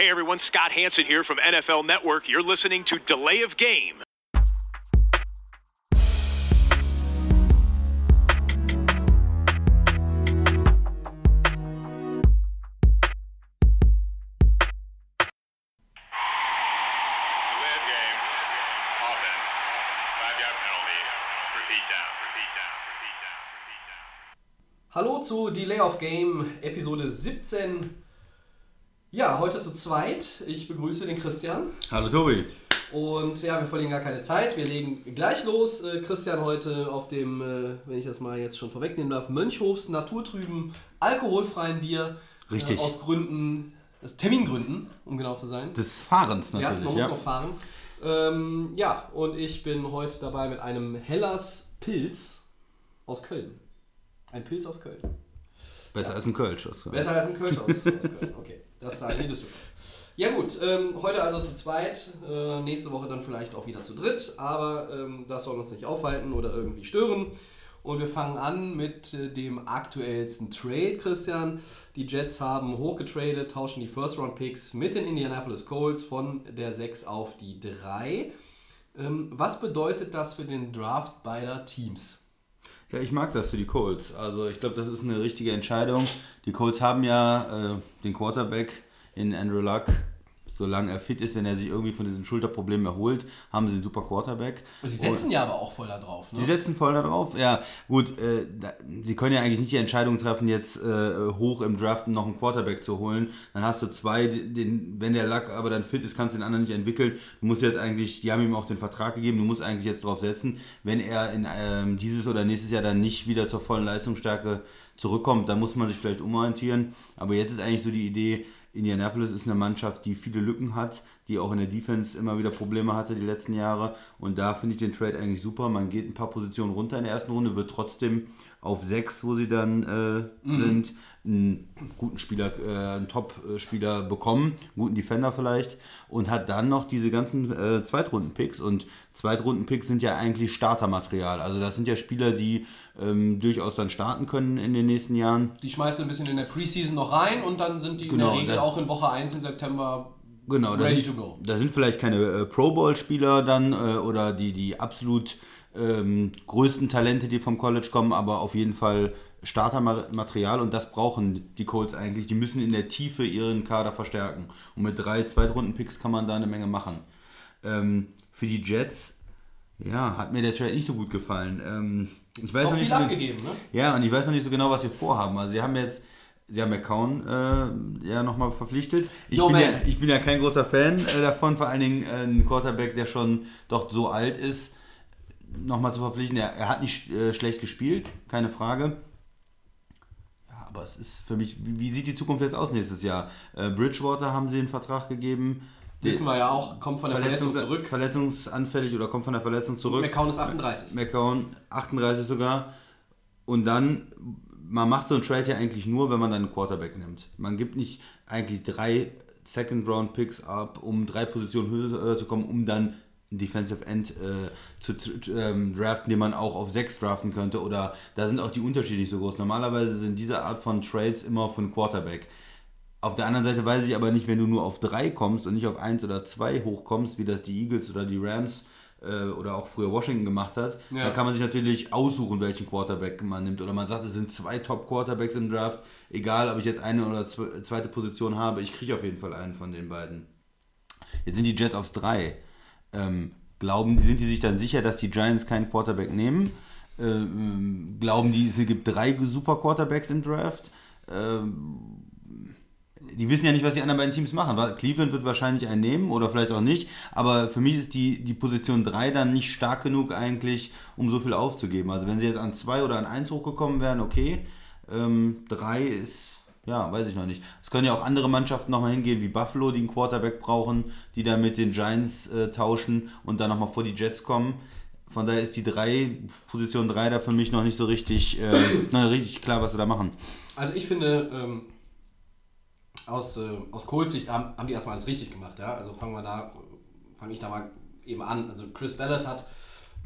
Hey everyone, Scott Hanson here from NFL Network. You're listening to Delay of Game. Delay of game. Offense. Five yard penalty. Repeat down. Repeat down. Repeat down. Repeat down. Hallo zu Delay of Game, Episode 17. Ja, heute zu zweit. Ich begrüße den Christian. Hallo Tobi. Und ja, wir verlieren gar keine Zeit. Wir legen gleich los. Äh, Christian heute auf dem, äh, wenn ich das mal jetzt schon vorwegnehmen darf, Mönchhofs naturtrüben, alkoholfreien Bier. Richtig. Äh, aus Gründen, aus Termingründen, um genau zu sein. Des Fahrens Ja, natürlich. man muss Ja, noch fahren. Ähm, ja, und ich bin heute dabei mit einem Hellas Pilz aus Köln. Ein Pilz aus Köln. Besser als ein Kölsch. Das- Besser als ein Kölsch aus, aus Köln. Okay, das sagen die Düsseldorf. Ja gut, ähm, heute also zu zweit, äh, nächste Woche dann vielleicht auch wieder zu dritt, aber ähm, das soll uns nicht aufhalten oder irgendwie stören. Und wir fangen an mit äh, dem aktuellsten Trade, Christian. Die Jets haben hochgetradet, tauschen die First-Round-Picks mit den Indianapolis Colts von der 6 auf die 3. Ähm, was bedeutet das für den Draft beider Teams? Ja, ich mag das für die Colts. Also ich glaube, das ist eine richtige Entscheidung. Die Colts haben ja äh, den Quarterback in Andrew Luck. Solange er fit ist, wenn er sich irgendwie von diesen Schulterproblemen erholt, haben sie einen super Quarterback. Sie setzen ja aber auch voll da drauf. Ne? Sie setzen voll da drauf. Ja, gut, äh, da, sie können ja eigentlich nicht die Entscheidung treffen, jetzt äh, hoch im Draft noch einen Quarterback zu holen. Dann hast du zwei, den, wenn der Lack aber dann fit ist, kannst du den anderen nicht entwickeln. Du musst jetzt eigentlich, die haben ihm auch den Vertrag gegeben, du musst eigentlich jetzt drauf setzen, wenn er in ähm, dieses oder nächstes Jahr dann nicht wieder zur vollen Leistungsstärke zurückkommt, dann muss man sich vielleicht umorientieren. Aber jetzt ist eigentlich so die Idee, Indianapolis ist eine Mannschaft, die viele Lücken hat, die auch in der Defense immer wieder Probleme hatte die letzten Jahre. Und da finde ich den Trade eigentlich super. Man geht ein paar Positionen runter in der ersten Runde, wird trotzdem auf sechs, wo sie dann äh, sind, einen guten Spieler, äh, einen Top-Spieler bekommen, einen guten Defender vielleicht und hat dann noch diese ganzen äh, Zweitrunden-Picks und Zweitrunden-Picks sind ja eigentlich Startermaterial. Also das sind ja Spieler, die ähm, durchaus dann starten können in den nächsten Jahren. Die schmeißt du ein bisschen in der Preseason noch rein und dann sind die in Genau, der Regel das- auch in Woche 1 im September Genau, ready sind, to go. Da sind vielleicht keine äh, Pro Bowl-Spieler dann äh, oder die, die absolut ähm, größten Talente, die vom College kommen, aber auf jeden Fall Startermaterial und das brauchen die Colts eigentlich. Die müssen in der Tiefe ihren Kader verstärken. Und mit drei Zweitrunden-Picks kann man da eine Menge machen. Ähm, für die Jets, ja, hat mir der Trade nicht so gut gefallen. Ähm, ich weiß Auch noch nicht so, abgegeben, ne? ja, und ich weiß noch nicht so genau, was wir vorhaben. Also sie haben jetzt, sie haben McCown äh, ja nochmal verpflichtet. Ich Yo, bin, ja, ich bin ja kein großer Fan äh, davon, vor allen Dingen äh, ein Quarterback, der schon doch so alt ist, nochmal zu verpflichten. Er, er hat nicht äh, schlecht gespielt, keine Frage. Ja, aber es ist für mich, wie, wie sieht die Zukunft jetzt aus nächstes Jahr? Äh, Bridgewater haben sie einen Vertrag gegeben. Wissen wir ja auch, kommt von der Verletzung Verletzungs- zurück. Verletzungsanfällig oder kommt von der Verletzung zurück. McCown ist 38. McCown 38 sogar. Und dann, man macht so einen Trade ja eigentlich nur, wenn man dann einen Quarterback nimmt. Man gibt nicht eigentlich drei Second-Round-Picks ab, um drei Positionen höher zu kommen, um dann Defensive End äh, zu, ähm, draften, den man auch auf sechs draften könnte. Oder da sind auch die Unterschiede nicht so groß. Normalerweise sind diese Art von Trades immer von Quarterback. Auf der anderen Seite weiß ich aber nicht, wenn du nur auf drei kommst und nicht auf eins oder zwei hochkommst, wie das die Eagles oder die Rams äh, oder auch früher Washington gemacht hat, Ja. da kann man sich natürlich aussuchen, welchen Quarterback man nimmt. Oder man sagt, es sind zwei Top-Quarterbacks im Draft, egal ob ich jetzt eine oder zwe- zweite Position habe, ich kriege auf jeden Fall einen von den beiden. Jetzt sind die Jets auf drei. Ähm, glauben, sind die sich dann sicher, dass die Giants keinen Quarterback nehmen? Ähm, glauben die, es gibt drei super Quarterbacks im Draft? Ähm, die wissen ja nicht, was die anderen beiden Teams machen. Cleveland wird wahrscheinlich einen nehmen oder vielleicht auch nicht. Aber für mich ist die, die Position 3 dann nicht stark genug eigentlich, um so viel aufzugeben. Also wenn sie jetzt an 2 oder an 1 hochgekommen wären, okay. 3 ist, ja, weiß ich noch nicht. Es können ja auch andere Mannschaften nochmal hingehen, wie Buffalo, die einen Quarterback brauchen, die dann mit den Giants äh, tauschen und dann nochmal vor die Jets kommen. Von daher ist die 3, Position 3 da für mich noch nicht so richtig, äh, richtig klar, was sie da machen. Also ich finde, ähm, aus, äh, aus Colts Sicht haben, haben die erstmal alles richtig gemacht. Ja? Also fangen wir da, fange ich da mal eben an. Also Chris Ballard hat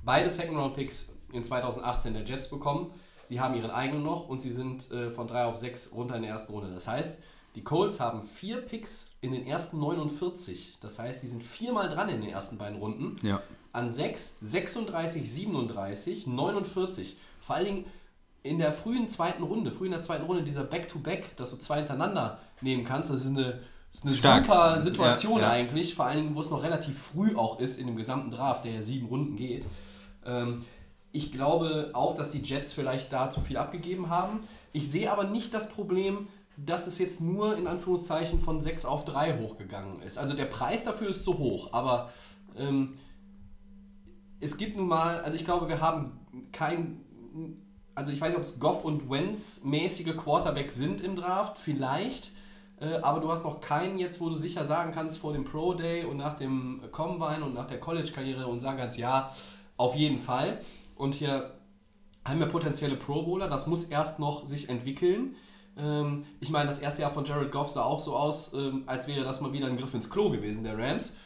beide Second Round Picks in 2018 der Jets bekommen. Sie haben ihren eigenen noch und sie sind äh, von 3 auf 6 runter in der ersten Runde. Das heißt, Die Colts haben vier Picks in den ersten 49. Das heißt, sie sind viermal dran in den ersten beiden Runden. Ja. An 6, 36, 37, 49. Vor allen Dingen in der frühen zweiten Runde, früh in der zweiten Runde, dieser Back-to-Back, dass du zwei hintereinander nehmen kannst, das ist eine, das ist eine Stark. super Situation Ja, ja. eigentlich. Vor allen Dingen, wo es noch relativ früh auch ist in dem gesamten Draft, der ja sieben Runden geht. Ähm, ich glaube auch, dass die Jets vielleicht da zu viel abgegeben haben. Ich sehe aber nicht das Problem, dass es jetzt nur in Anführungszeichen von 6 auf 3 hochgegangen ist. Also der Preis dafür ist zu hoch, aber ähm, es gibt nun mal, also ich glaube, wir haben kein, also ich weiß nicht, ob es Goff und Wentz mäßige Quarterback sind im Draft, vielleicht, äh, aber du hast noch keinen jetzt, wo du sicher sagen kannst vor dem Pro Day und nach dem Combine und nach der College-Karriere und sagen kannst, ja, auf jeden Fall. Und hier haben wir potenzielle Pro Bowler, das muss erst noch sich entwickeln. Ähm, ich meine, das erste Jahr von Jared Goff sah auch so aus, ähm, als wäre das mal wieder ein Griff ins Klo gewesen, der Rams.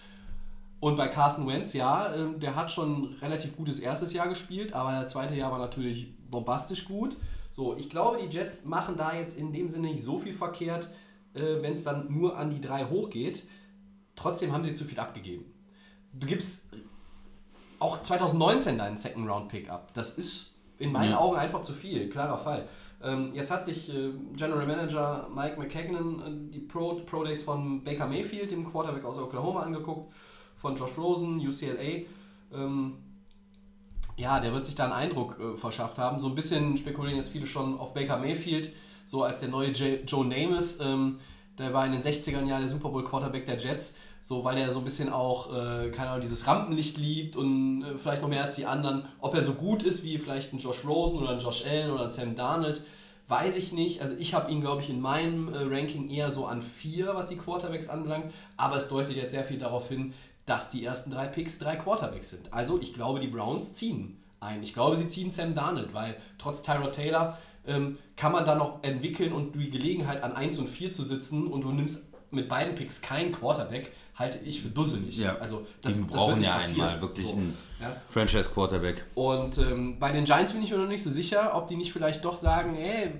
Und bei Carson Wentz, ja, ähm, der hat schon ein relativ gutes erstes Jahr gespielt, aber der zweite Jahr war natürlich bombastisch gut. So, ich glaube, die Jets machen da jetzt in dem Sinne nicht so viel verkehrt, äh, wenn es dann nur an die drei hochgeht. Trotzdem haben sie zu viel abgegeben. Du gibst auch 2019 deinen Second Round Pick ab. Das ist in meinen Ja. Augen einfach zu viel, klarer Fall. Ähm, jetzt hat sich äh, General Manager Mike McKagan äh, die Pro, Pro Days von Baker Mayfield, dem Quarterback aus Oklahoma, angeguckt, von Josh Rosen, UCLA. Ähm, ja, der wird sich da einen Eindruck äh, verschafft haben. So ein bisschen spekulieren jetzt viele schon auf Baker Mayfield, so als der neue J Joe Namath. Ähm, der war in den 60ern Jahren der Super Bowl Quarterback der Jets, so weil er so ein bisschen auch, äh, keine Ahnung, dieses Rampenlicht liebt und äh, vielleicht noch mehr als die anderen. Ob er so gut ist wie vielleicht ein Josh Rosen oder ein Josh Allen oder ein Sam Darnold, weiß ich nicht. Also ich habe ihn, glaube ich, in meinem äh, Ranking eher so an vier, was die Quarterbacks anbelangt. Aber es deutet jetzt sehr viel darauf hin, dass die ersten drei Picks drei Quarterbacks sind. Also ich glaube, die Browns ziehen ein. Ich glaube, sie ziehen Sam Darnold, weil trotz Tyrod Taylor ähm, kann man da noch entwickeln und die Gelegenheit an 1 und 4 zu sitzen und du nimmst mit beiden Picks keinen Quarterback, halte ich für dusselig. Ja. Also die wird brauchen nicht ja passieren. einmal wirklich So. einen Ja. Franchise-Quarterback. Und ähm, bei den Giants bin ich mir noch nicht so sicher, ob die nicht vielleicht doch sagen, ey,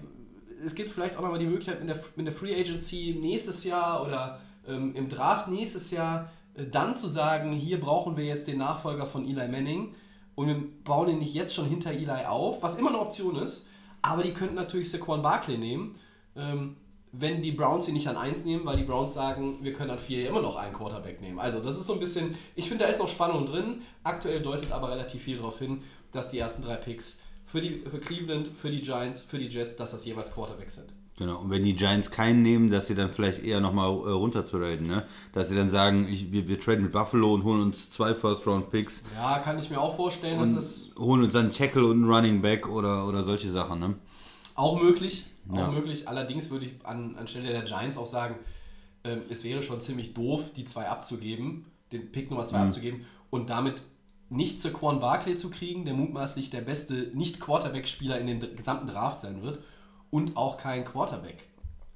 es gibt vielleicht auch nochmal die Möglichkeit in der, in der Free Agency nächstes Jahr oder ähm, im Draft nächstes Jahr äh, dann zu sagen, hier brauchen wir jetzt den Nachfolger von Eli Manning und wir bauen ihn nicht jetzt schon hinter Eli auf, was immer eine Option ist, aber die könnten natürlich Saquon Barkley nehmen, ähm, wenn die Browns ihn nicht an 1 nehmen, weil die Browns sagen, wir können an 4 ja immer noch einen Quarterback nehmen. Also das ist so ein bisschen, ich finde, da ist noch Spannung drin. Aktuell deutet aber relativ viel darauf hin, dass die ersten drei Picks für, die, für Cleveland, für die Giants, für die Jets, dass das jeweils Quarterbacks sind. Genau. Und wenn die Giants keinen nehmen, dass sie dann vielleicht eher nochmal äh, runter traden, ne? Dass sie dann sagen, ich, wir, wir traden mit Buffalo und holen uns zwei First-Round-Picks Ja, kann ich mir auch vorstellen, dass das holen uns dann einen Tackle und einen Running Back oder, oder solche Sachen, ne? Auch möglich, auch Ja. möglich. Allerdings würde ich an, anstelle der Giants auch sagen, ähm, es wäre schon ziemlich doof, die zwei abzugeben, den Pick Nummer zwei abzugeben und damit nicht Saquon Barkley zu kriegen, der mutmaßlich der beste Nicht-Quarterback-Spieler in dem gesamten Draft sein wird und auch kein Quarterback.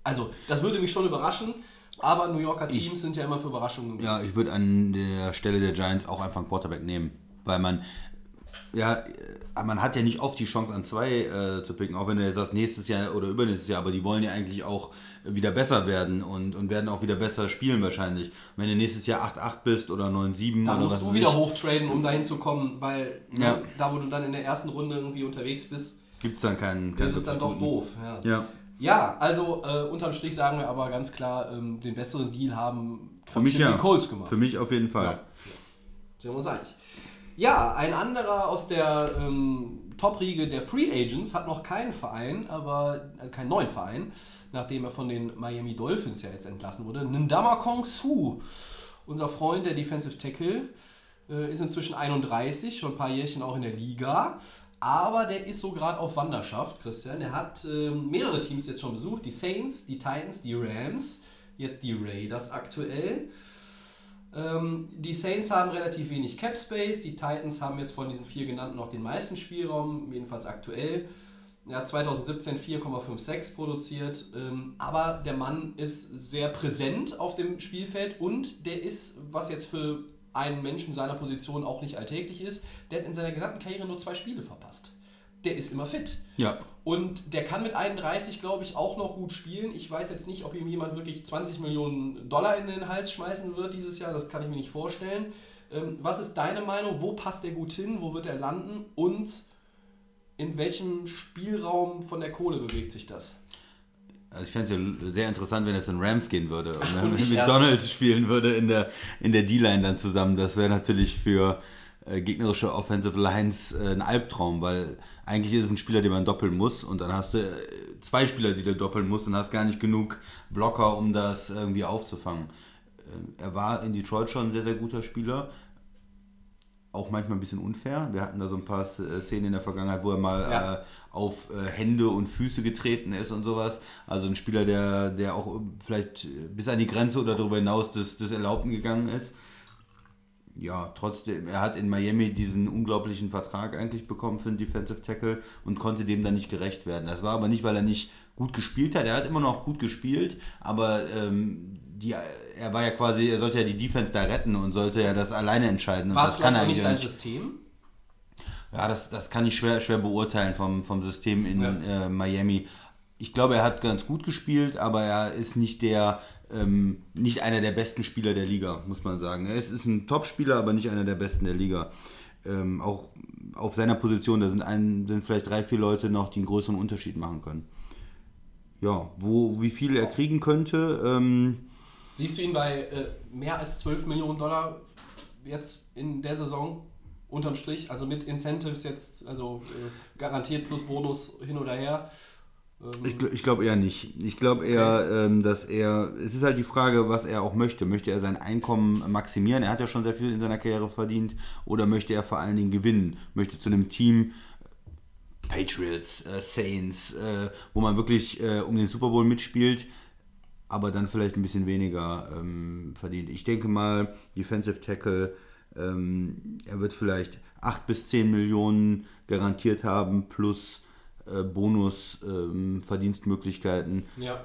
Also, das würde mich schon überraschen, aber New Yorker Teams sind ja immer für Überraschungen. Ja, ich würde an der Stelle der Giants auch einfach einen Quarterback nehmen, weil man ja, äh, man hat ja nicht oft die Chance an zwei äh, zu picken, auch wenn du jetzt sagst nächstes Jahr oder übernächstes Jahr, aber die wollen ja eigentlich auch wieder besser werden und, und werden auch wieder besser spielen wahrscheinlich. Wenn du nächstes Jahr 8-8 bist oder 9-7 Da oder musst was du wieder ich, hochtraden, um dahin zu kommen, weil Ja. ne, da, wo du dann in der ersten Runde irgendwie unterwegs bist, gibt es dann keinen, keinen ist es dann doch doof. Ja. Ja. Ja, also äh, unterm Strich sagen wir aber ganz klar, ähm, den besseren Deal haben Für mich trotzdem ja. die Colts gemacht. Für mich auf jeden Fall. Ja. Sind wir uns einig. Ja, ein anderer aus der ähm, Top-Riege der Free Agents hat noch keinen Verein, aber äh, keinen neuen Verein, nachdem er von den Miami Dolphins ja jetzt entlassen wurde. Ndama Kong Su, unser Freund, der Defensive Tackle, äh, ist inzwischen 31, schon ein paar Jährchen auch in der Liga. Aber der ist so gerade auf Wanderschaft, Christian. Der hat ähm, mehrere Teams jetzt schon besucht. Die Saints, die Titans, die Rams, jetzt die Raiders aktuell. Ähm, die Saints haben relativ wenig Cap Space, die Titans haben jetzt von diesen vier genannten noch den meisten Spielraum, jedenfalls aktuell. Er hat 2017 4,56 produziert, ähm, aber der Mann ist sehr präsent auf dem Spielfeld und der ist, was jetzt für einen Menschen seiner Position auch nicht alltäglich ist, der hat in seiner gesamten Karriere nur zwei Spiele verpasst. Der ist immer fit. Ja. Und der kann mit 31, glaube ich, auch noch gut spielen. Ich weiß jetzt nicht, ob ihm jemand wirklich 20 Millionen Dollar in den Hals schmeißen wird dieses Jahr. Das kann ich mir nicht vorstellen. Ähm, was ist deine Meinung? Wo passt er gut hin? Wo wird er landen? Und in welchem Spielraum von der Kohle bewegt sich das? Also ich fände es ja sehr interessant, wenn er zu den Rams gehen würde und Ach, und mit erst- Donald spielen würde in der, in der D-Line dann zusammen. Das wäre natürlich für äh, gegnerische Offensive Lines äh, ein Albtraum, weil eigentlich ist es ein Spieler, den man doppeln muss und dann hast du äh, zwei Spieler, die du doppeln musst und hast gar nicht genug Blocker, um das irgendwie aufzufangen. Äh, er war in Detroit schon ein sehr, sehr guter Spieler. Auch manchmal ein bisschen unfair. Wir hatten da so ein paar äh, Szenen in der Vergangenheit, wo er mal Ja. äh, auf äh, Hände und Füße getreten ist und sowas. Also ein Spieler, der, der auch vielleicht bis an die Grenze oder darüber hinaus des, des Erlaubten gegangen ist. Ja, trotzdem, er hat in Miami diesen unglaublichen Vertrag eigentlich bekommen für einen Defensive Tackle und konnte dem dann nicht gerecht werden. Das war aber nicht, weil er nicht gut gespielt hat. Er hat immer noch gut gespielt, aber ähm, die, er war ja quasi, er sollte ja die Defense da retten und sollte ja das alleine entscheiden. War es das kann vielleicht er auch nicht sein nicht. System? Ja, das, das kann ich schwer, schwer beurteilen vom, vom System in Ja. äh, Miami. Ich glaube, er hat ganz gut gespielt, aber er ist nicht der, ähm, nicht einer der besten Spieler der Liga, muss man sagen. Er ist, ist ein Top-Spieler, aber nicht einer der besten der Liga. Ähm, auch auf seiner Position, da sind, ein, sind vielleicht drei, vier Leute noch, die einen größeren Unterschied machen können. Ja, wo, wie viel er kriegen könnte, ähm, Siehst du ihn bei äh, mehr als 12 Millionen Dollar jetzt in der Saison unterm Strich? Also mit Incentives jetzt, also äh, garantiert plus Bonus hin oder her. Ähm, Ich, gl- ich glaube eher nicht. Ich glaube eher, ähm, dass er. Es ist halt die Frage, was er auch möchte. Möchte er sein Einkommen maximieren? Er hat ja schon sehr viel in seiner Karriere verdient. Oder möchte er vor allen Dingen gewinnen? Möchte zu einem Team. Patriots, äh, Saints, äh, wo man wirklich äh, um den Super Bowl mitspielt, aber dann vielleicht ein bisschen weniger ähm, verdient. Ich denke mal, Defensive Tackle, ähm, er wird vielleicht 8 bis 10 Millionen garantiert haben, plus äh, Bonus, ähm, Verdienstmöglichkeiten. ja.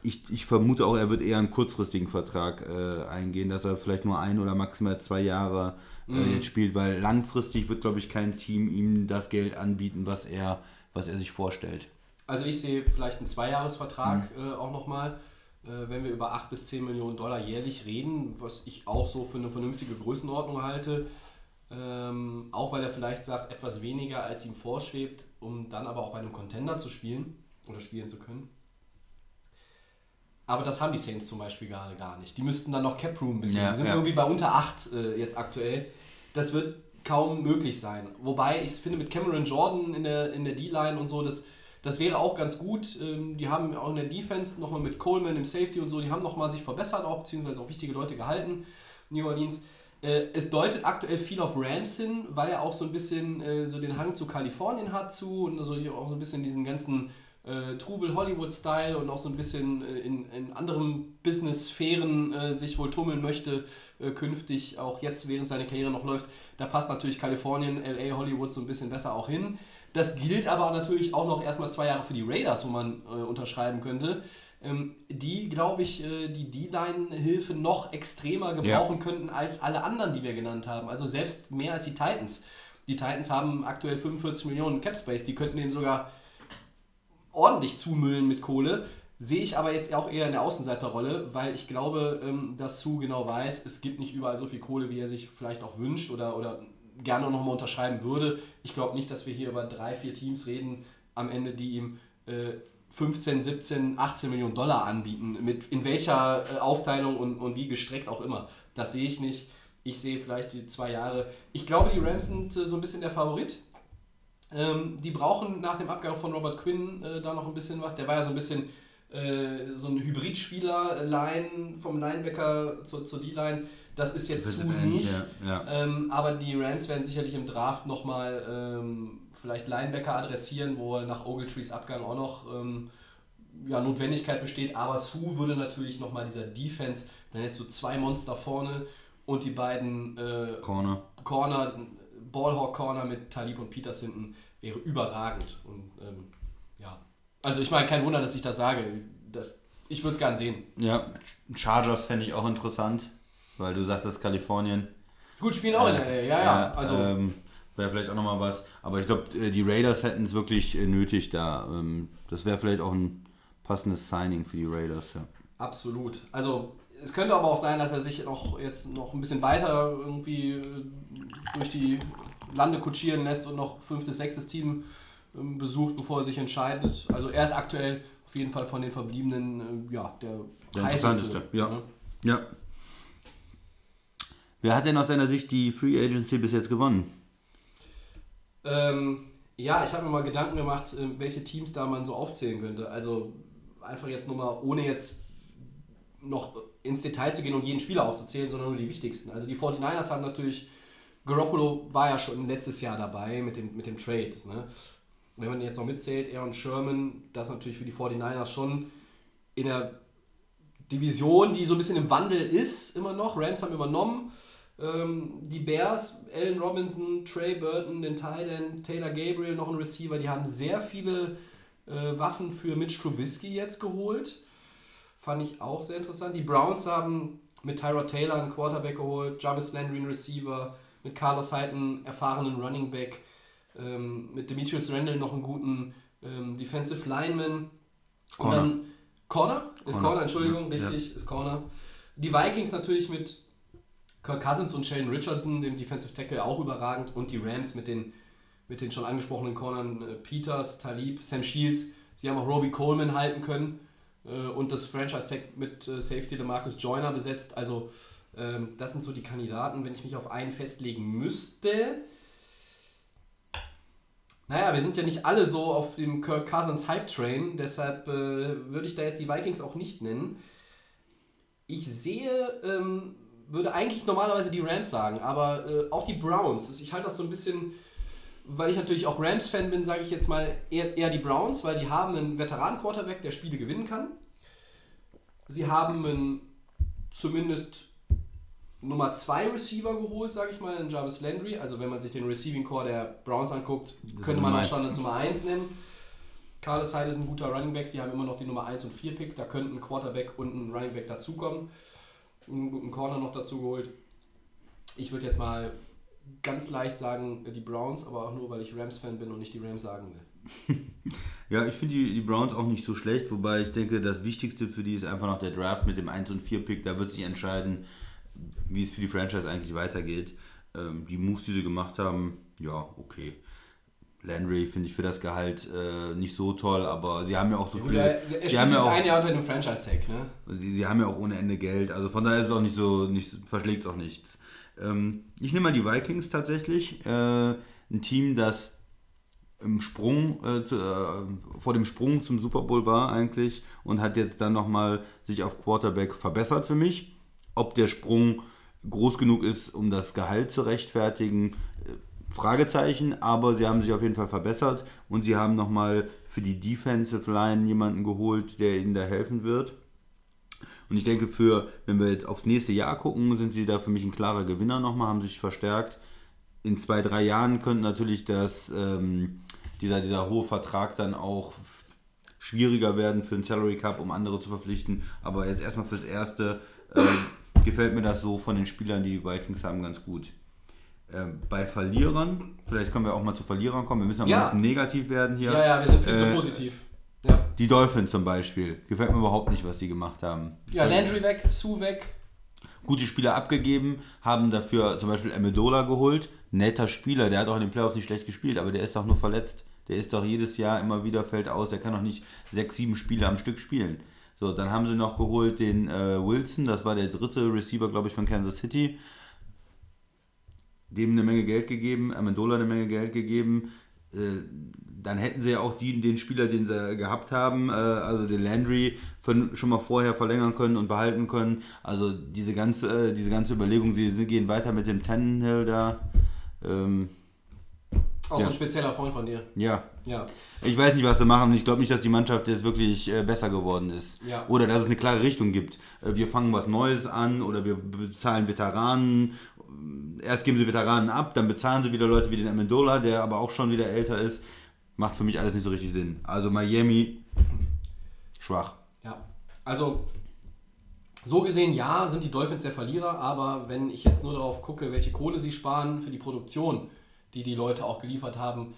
Ich, ich vermute auch, er wird eher einen kurzfristigen Vertrag äh, eingehen, dass er vielleicht nur ein oder maximal zwei Jahre äh, jetzt spielt, weil langfristig wird, glaube ich, kein Team ihm das Geld anbieten, was er, was er sich vorstellt. Also ich sehe vielleicht einen Zweijahresvertrag äh, auch nochmal, äh, wenn wir über 8 bis 10 Millionen Dollar jährlich reden, was ich auch so für eine vernünftige Größenordnung halte. Ähm, auch weil er vielleicht sagt, etwas weniger als ihm vorschwebt, um dann aber auch bei einem Contender zu spielen oder spielen zu können. Aber das haben die Saints zum Beispiel gerade gar nicht. Die müssten dann noch Cap Room ein bisschen. Ja, die sind ja. irgendwie bei unter 8 äh, jetzt aktuell. Das wird kaum möglich sein. Wobei ich finde, mit Cameron Jordan in der, in der D-Line und so, das, das wäre auch ganz gut. Ähm, die haben auch in der Defense nochmal mit Coleman im Safety und so, die haben nochmal sich verbessert, auch beziehungsweise auch wichtige Leute gehalten. New Orleans. Äh, es deutet aktuell viel auf Rams hin, weil er auch so ein bisschen äh, so den Hang zu Kalifornien hat zu und also auch so ein bisschen diesen ganzen äh, Trubel Hollywood-Style und auch so ein bisschen äh, in, in anderen Business-Sphären äh, sich wohl tummeln möchte, äh, künftig auch jetzt, während seine Karriere noch läuft. Da passt natürlich Kalifornien, LA, Hollywood so ein bisschen besser auch hin. Das gilt aber natürlich auch noch erstmal zwei Jahre für die Raiders, wo man äh, unterschreiben könnte. Ähm, die, glaube ich, äh, die D-Line-Hilfe noch extremer gebrauchen könnten als alle anderen, die wir genannt haben. Also selbst mehr als die Titans. Die Titans haben aktuell 45 Millionen Cap Space, die könnten den sogar ordentlich zumüllen mit Kohle. Sehe ich aber jetzt auch eher in der Außenseiterrolle, weil ich glaube, ähm, dass Sue genau weiß, es gibt nicht überall so viel Kohle, wie er sich vielleicht auch wünscht oder, oder gerne nochmal unterschreiben würde. Ich glaube nicht, dass wir hier über drei, vier Teams reden am Ende, die ihm äh, 15, 17, 18 Millionen Dollar anbieten. Mit in welcher äh, Aufteilung und, und wie gestreckt auch immer. Das sehe ich nicht. Ich sehe vielleicht die zwei Jahre. Ich glaube, die Rams sind äh, so ein bisschen der Favorit. Ähm, die brauchen nach dem Abgang von Robert Quinn äh, da noch ein bisschen was. Der war ja so ein bisschen äh, so ein Hybridspieler, Line vom Linebacker zur, zur D-Line. Das ist jetzt zu nicht. Ja, ja. Ähm, aber die Rams werden sicherlich im Draft nochmal ähm, vielleicht Linebacker adressieren, wo nach Ogletrees Abgang auch noch ähm, ja, Notwendigkeit besteht. Aber Sue würde natürlich nochmal dieser Defense, dann jetzt so zwei Monster vorne und die beiden äh, Corner. Corner, Ballhawk Corner mit Talib und Peters hinten wäre überragend. Und ähm, ja, also ich meine, kein Wunder, dass ich das sage. Das, ich würde es gern sehen. Ja, Chargers fände ich auch interessant, weil du sagtest Kalifornien. Gut, spielen auch in der LA, ja, ja. Also, ähm, Wäre vielleicht auch nochmal was. Aber ich glaube, äh, die Raiders hätten es wirklich äh, nötig da. Ähm, das wäre vielleicht auch ein passendes Signing für die Raiders. Ja. Absolut. Also es könnte aber auch sein, dass er sich auch jetzt noch ein bisschen weiter irgendwie äh, durch die Lande kutschieren lässt und noch fünftes, sechstes Team ähm, besucht, bevor er sich entscheidet. Also er ist aktuell auf jeden Fall von den Verbliebenen ja, der, der heißeste. Ja. Ne? ja. Wer hat denn aus deiner Sicht die Free Agency bis jetzt gewonnen? Ähm, ja, ich habe mir mal Gedanken gemacht, welche Teams da man so aufzählen könnte. Also einfach jetzt nur mal, ohne jetzt noch ins Detail zu gehen und jeden Spieler aufzuzählen, sondern nur die wichtigsten. Also die 49ers haben natürlich, Garoppolo war ja schon letztes Jahr dabei mit dem, mit dem Trade. Ne? Wenn man jetzt noch mitzählt, Aaron Sherman, das natürlich für die 49ers schon in der Division, die so ein bisschen im Wandel ist, immer noch. Rams haben übernommen. Ähm, die Bears, Allen Robinson, Trey Burton, den Titan, Taylor Gabriel, noch ein Receiver, die haben sehr viele äh, Waffen für Mitch Trubisky jetzt geholt. Fand ich auch sehr interessant. Die Browns haben mit Tyra Taylor einen Quarterback geholt, Jarvis Landry einen Receiver, mit Carlos Hyde einen erfahrenen Running Back, ähm, mit Demetrius Randall noch einen guten ähm, Defensive Lineman. Corner. Dann, Corner? Ist Corner, Corner Entschuldigung, ja. richtig, ist Corner. Die Vikings natürlich mit Kirk Cousins und Sheldon Richardson, dem Defensive Tackle, auch überragend. Und die Rams mit den, mit den schon angesprochenen Cornern äh, Peters, Talib, Sam Shields. Sie haben auch Robbie Coleman halten können äh, und das Franchise-Tag mit äh, Safety Marcus Joyner besetzt. Also ähm, das sind so die Kandidaten, wenn ich mich auf einen festlegen müsste. Naja, wir sind ja nicht alle so auf dem Kirk Cousins Hype-Train, deshalb äh, würde ich da jetzt die Vikings auch nicht nennen. Ich sehe, ähm, würde eigentlich normalerweise die Rams sagen, aber äh, auch die Browns. Ich halte das so ein bisschen weil ich natürlich auch Rams-Fan bin, sage ich jetzt mal eher, eher die Browns, weil die haben einen Veteran-Quarterback, der Spiele gewinnen kann. Sie haben einen zumindest Nummer 2 Receiver geholt, sage ich mal, in Jarvis Landry. Also wenn man sich den Receiving Core der Browns anguckt, könnte man auch Standard Nummer 1 nennen. Carlos Hyde ist ein guter Running Back, sie haben immer noch die Nummer 1 und 4 Pick, da könnten ein Quarterback und ein Running Back dazukommen. Einen guten Corner noch dazu geholt. Ich würde jetzt mal ganz leicht sagen äh, die Browns, aber auch nur, weil ich Rams-Fan bin und nicht die Rams sagen will. ja, ich finde die, die Browns auch nicht so schlecht, wobei ich denke, das Wichtigste für die ist einfach noch der Draft mit dem 1 und 4 Pick. Da wird sich entscheiden, wie es für die Franchise eigentlich weitergeht. Ähm, die Moves, die sie gemacht haben, ja, okay. Landry finde ich für das Gehalt äh, nicht so toll, aber sie haben ja auch so viel. Er, er sie haben ja auch ein Jahr unter dem Franchise-Tag, ne? Sie, sie haben ja auch ohne Ende Geld, also von daher ist es auch nicht so, nicht, verschlägt es auch nichts. Ähm, ich nehme mal die Vikings tatsächlich. Äh, ein Team, das im Sprung, äh, zu, äh, vor dem Sprung zum Super Bowl war eigentlich und hat jetzt dann nochmal sich auf Quarterback verbessert für mich. Ob der Sprung groß genug ist, um das Gehalt zu rechtfertigen, Fragezeichen, aber sie haben sich auf jeden Fall verbessert und sie haben nochmal für die Defensive Line jemanden geholt, der ihnen da helfen wird. Und ich denke, für, wenn wir jetzt aufs nächste Jahr gucken, sind sie da für mich ein klarer Gewinner nochmal, haben sich verstärkt. In zwei, drei Jahren könnte natürlich das, ähm, dieser, dieser hohe Vertrag dann auch schwieriger werden für den Salary Cup, um andere zu verpflichten. Aber jetzt erstmal fürs Erste äh, gefällt mir das so von den Spielern, die die Vikings haben, ganz gut. Äh, bei Verlierern, vielleicht können wir auch mal zu Verlierern kommen, wir müssen aber ja. ein bisschen negativ werden hier. Ja, ja, wir sind viel äh, zu positiv. Ja. Die Dolphins zum Beispiel. Gefällt mir überhaupt nicht, was die gemacht haben. Ja, Landry weg, Sue weg. Gute Spieler abgegeben, haben dafür zum Beispiel Amendola geholt. Netter Spieler, der hat auch in den Playoffs nicht schlecht gespielt, aber der ist doch nur verletzt. Der ist doch jedes Jahr immer wieder fällt aus. Der kann doch nicht sechs, sieben Spiele am Stück spielen. So, dann haben sie noch geholt den äh, Wilson, das war der dritte Receiver, glaube ich, von Kansas City. Dem eine Menge Geld gegeben, Amendola eine Menge Geld gegeben. Äh, dann hätten sie ja auch die, den Spieler, den sie gehabt haben, äh, also den Landry, schon mal vorher verlängern können und behalten können. Also diese ganze, äh, diese ganze Überlegung, sie, gehen weiter mit dem Tannenhill da. Ähm, auch ja. so ein spezieller Freund von dir. Ja. ja. Ich weiß nicht, was sie machen. Ich glaube nicht, dass die Mannschaft jetzt wirklich besser geworden ist. Ja. Oder dass es eine klare Richtung gibt. Wir fangen was Neues an oder wir bezahlen Veteranen erst geben sie Veteranen ab, dann bezahlen sie wieder Leute wie den Amendola, der aber auch schon wieder älter ist. Macht für mich alles nicht so richtig Sinn. Also Miami, schwach. Ja, also so gesehen, ja, sind die Dolphins der Verlierer, aber wenn ich jetzt nur darauf gucke, welche Kohle sie sparen für die Produktion, die die Leute auch geliefert haben,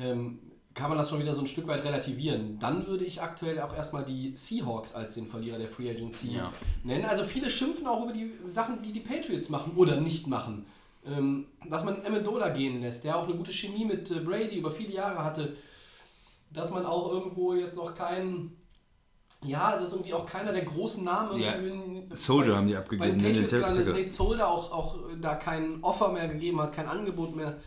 ähm, kann man das schon wieder so ein Stück weit relativieren. Dann würde ich aktuell auch erstmal die Seahawks als den Verlierer der Free Agency Ja. nennen. Also viele schimpfen auch über die Sachen, die die Patriots machen oder nicht machen. Ähm, dass man Amendola gehen lässt, der auch eine gute Chemie mit äh, Brady über viele Jahre hatte. Dass man auch irgendwo jetzt noch keinen, ja, also ist irgendwie auch keiner der großen Namen. In- Soldier bei- haben die Bei abgegeben. den ne, Patriots Tackle. Nate Solder auch, auch da kein Offer mehr gegeben hat, kein Angebot mehr.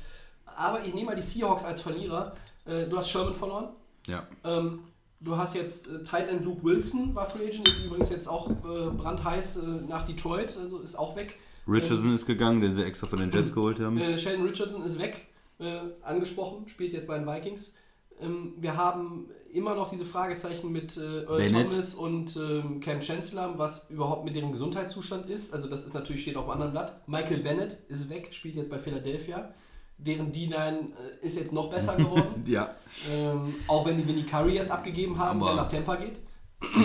Aber ich nehme mal die Seahawks als Verlierer. Äh, du hast Sherman verloren. Ja. Ähm, du hast jetzt äh, Tight End Luke Wilson, war Free Agent, ist übrigens jetzt auch äh, brandheiß äh, nach Detroit, also ist auch weg. Richardson ist gegangen, den sie extra von den Jets geholt haben. Äh, Sheldon Richardson ist weg, äh, angesprochen, spielt jetzt bei den Vikings. Ähm, wir haben immer noch diese Fragezeichen mit äh, Earl Bennett. Thomas und ähm, Cam Chancellor, was überhaupt mit deren Gesundheitszustand ist. Also das ist natürlich steht auf einem anderen Blatt. Michael Bennett ist weg, spielt jetzt bei Philadelphia. Deren D9 äh, ist jetzt noch besser geworden. Ja, ähm, auch wenn die Vinnie Curry jetzt abgegeben haben, Aber- der nach Tampa geht.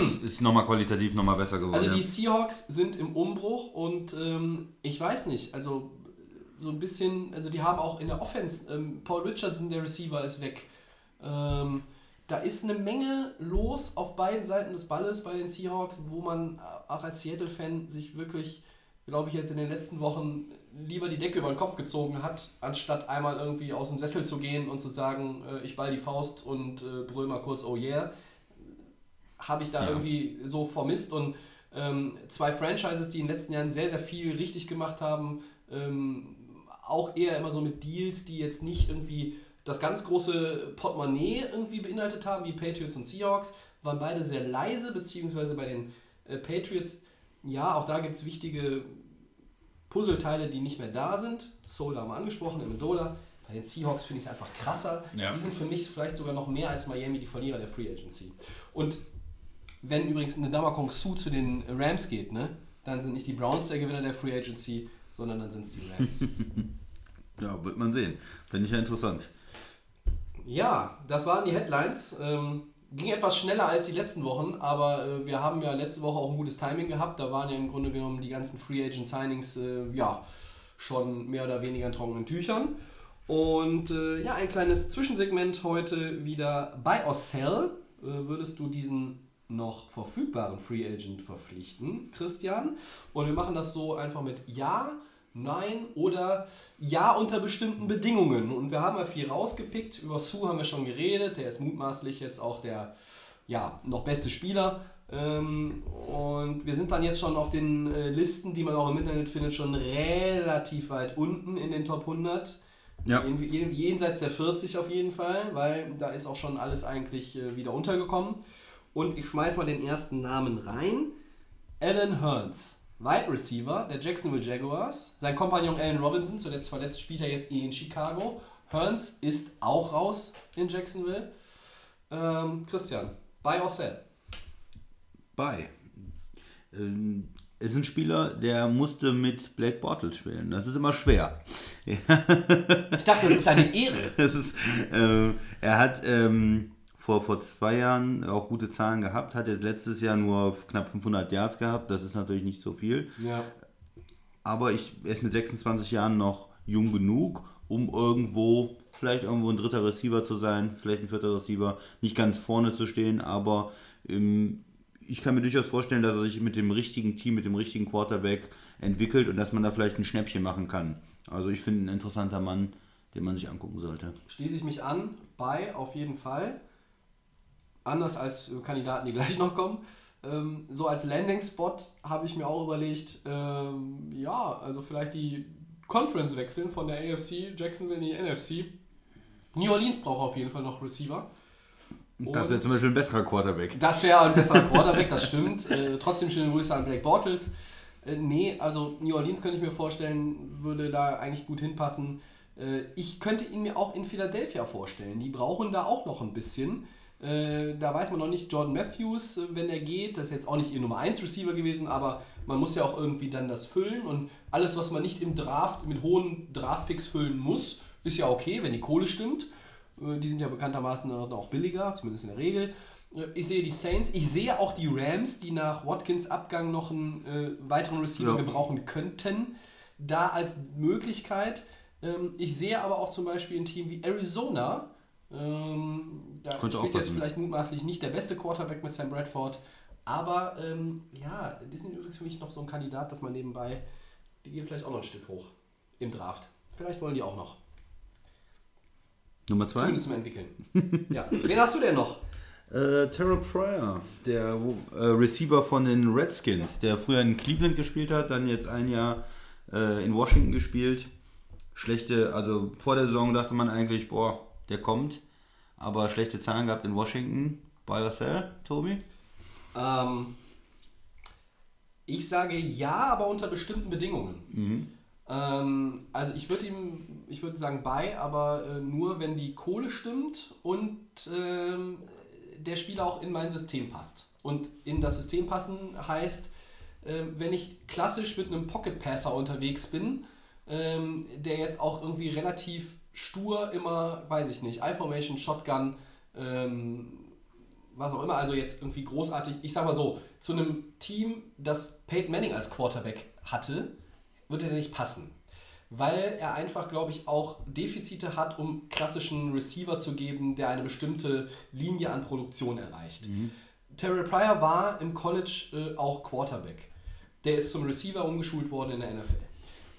ist, ist nochmal qualitativ nochmal besser geworden. Also die. Seahawks sind im Umbruch und ähm, ich weiß nicht, also so ein bisschen, also die haben auch in der Offense, ähm, Paul Richardson, der Receiver, ist weg. Ähm, da ist eine Menge los auf beiden Seiten des Balles bei den Seahawks, wo man auch als Seattle-Fan sich wirklich, glaube ich, jetzt in den letzten Wochen lieber die Decke über den Kopf gezogen hat, anstatt einmal irgendwie aus dem Sessel zu gehen und zu sagen, äh, ich ball die Faust und äh, brüll mal kurz, oh yeah habe ich da Ja. irgendwie so vermisst und ähm, zwei Franchises, die in den letzten Jahren sehr, sehr viel richtig gemacht haben, ähm, auch eher immer so mit Deals, die jetzt nicht irgendwie das ganz große Portemonnaie irgendwie beinhaltet haben, wie Patriots und Seahawks, waren beide sehr leise, beziehungsweise bei den äh, Patriots, ja, auch da gibt es wichtige Puzzleteile, die nicht mehr da sind. Soul haben wir angesprochen, Amendola. Bei den Seahawks finde ich es einfach krasser. Ja. Die sind für mich vielleicht sogar noch mehr als Miami die Verlierer der Free Agency. Und wenn übrigens eine Damakong Su zu den Rams geht, ne, dann sind nicht die Browns der Gewinner der Free Agency, sondern dann sind es die Rams. ja, wird man sehen. Finde ich ja interessant. ja, das waren die Headlines. Ähm, ging etwas schneller als die letzten Wochen, aber äh, wir haben ja letzte Woche auch ein gutes Timing gehabt. Da waren ja im Grunde genommen die ganzen Free Agent Signings äh, ja, schon mehr oder weniger in trockenen Tüchern. Und äh, ja, ein kleines Zwischensegment heute wieder bei Ossell. Äh, würdest du diesen noch verfügbaren Free Agent verpflichten, Christian? Und wir machen das so einfach mit Ja, Nein oder Ja unter bestimmten Bedingungen. Und wir haben ja viel rausgepickt. Über Sue haben wir schon geredet. Der ist mutmaßlich jetzt auch der ja, noch beste Spieler. Ähm, und wir sind dann jetzt schon auf den äh, Listen, die man auch im Internet findet, schon relativ weit unten in den Top 100. Ja. Jen- jen- Jenseits der 40 auf jeden Fall, weil da ist auch schon alles eigentlich äh, wieder untergekommen. Und ich schmeiß mal den ersten Namen rein. Alan Hearns, Wide Receiver der Jacksonville Jaguars. Sein Kompagnon Alan Robinson, zuletzt verletzt, spielt er jetzt eh in Chicago. Hearns ist auch raus in Jacksonville. Ähm, Christian, bei or sell? Bei. Ähm, ist ein Spieler, der musste mit Blake Bortles spielen. Das ist immer schwer. Ich dachte, das ist eine Ehre. Ist, äh, er hat ähm, vor, vor zwei Jahren auch gute Zahlen gehabt, hat jetzt letztes Jahr nur knapp 500 Yards gehabt. Das ist natürlich nicht so viel. Ja. Aber ich, er ist mit 26 Jahren noch jung genug, um irgendwo, vielleicht irgendwo ein dritter Receiver zu sein, vielleicht ein vierter Receiver, nicht ganz vorne zu stehen, aber ähm, ich kann mir durchaus vorstellen, dass er sich mit dem richtigen Team, mit dem richtigen Quarterback entwickelt und dass man da vielleicht ein Schnäppchen machen kann. Also ich finde ein interessanter Mann, den man sich angucken sollte. Schließe ich mich an, bei auf jeden Fall. Anders als äh, Kandidaten, die gleich noch kommen. Ähm, so als Landing-Spot habe ich mir auch überlegt, ähm, ja, also vielleicht die Conference wechseln von der AFC, Jacksonville in die NFC. New Orleans braucht auf jeden Fall noch Receiver. Das wäre Und- zum Beispiel ein besserer Quarterback. Das wäre ein besserer Quarterback, das stimmt. Äh, trotzdem schöne Grüße an Blake Bortles. Äh, nee, also New Orleans könnte ich mir vorstellen, würde da eigentlich gut hinpassen. Äh, ich könnte ihn mir auch in Philadelphia vorstellen. Die brauchen da auch noch ein bisschen. Äh, da weiß man noch nicht, Jordan Matthews, äh, wenn er geht, das ist jetzt auch nicht ihr Nummer 1 Receiver gewesen, aber man muss ja auch irgendwie dann das füllen und alles, was man nicht im Draft mit hohen Draftpicks füllen muss, ist ja okay, wenn die Kohle stimmt. Äh, Die sind ja bekanntermaßen auch billiger, zumindest in der Regel. Äh, Ich sehe die Saints, ich sehe auch die Rams, die nach Watkins Abgang noch einen weiteren Receiver Ja. gebrauchen könnten. Da als Möglichkeit. Ähm, ich sehe aber auch zum Beispiel ein Team wie Arizona. Ähm, da Könnte auch spielt jetzt vielleicht mutmaßlich nicht der beste Quarterback mit Sam Bradford. Aber ähm, ja, die sind übrigens für mich noch so ein Kandidat, dass man nebenbei, die gehen vielleicht auch noch ein Stück hoch im Draft. Vielleicht wollen die auch noch. Nummer zwei? Zumindest mal entwickeln. ja. Wen hast du denn noch? Äh, Terrell Pryor, der äh, Receiver von den Redskins, der früher in Cleveland gespielt hat, dann jetzt ein Jahr äh, in Washington gespielt. Schlechte, also vor der Saison dachte man eigentlich, boah, der kommt, aber schlechte Zahlen gehabt in Washington. By yourself, Tobi? Ähm, ich sage ja, aber unter bestimmten Bedingungen. Ähm, also ich würde ihm, ich würde sagen bei, aber äh, nur wenn die Kohle stimmt und ähm, der Spieler auch in mein System passt. Und in das System passen heißt, äh, wenn ich klassisch mit einem Pocket Passer unterwegs bin, ähm, der jetzt auch irgendwie relativ stur immer, weiß ich nicht, I-Formation, Shotgun, ähm, was auch immer, also jetzt irgendwie großartig, ich sag mal so, zu einem Team, das Peyton Manning als Quarterback hatte, würde er nicht passen. Weil er einfach, glaube ich, auch Defizite hat, um klassischen Receiver zu geben, der eine bestimmte Linie an Produktion erreicht. Terrell Pryor war im College äh, auch Quarterback. Der ist zum Receiver umgeschult worden in der NFL.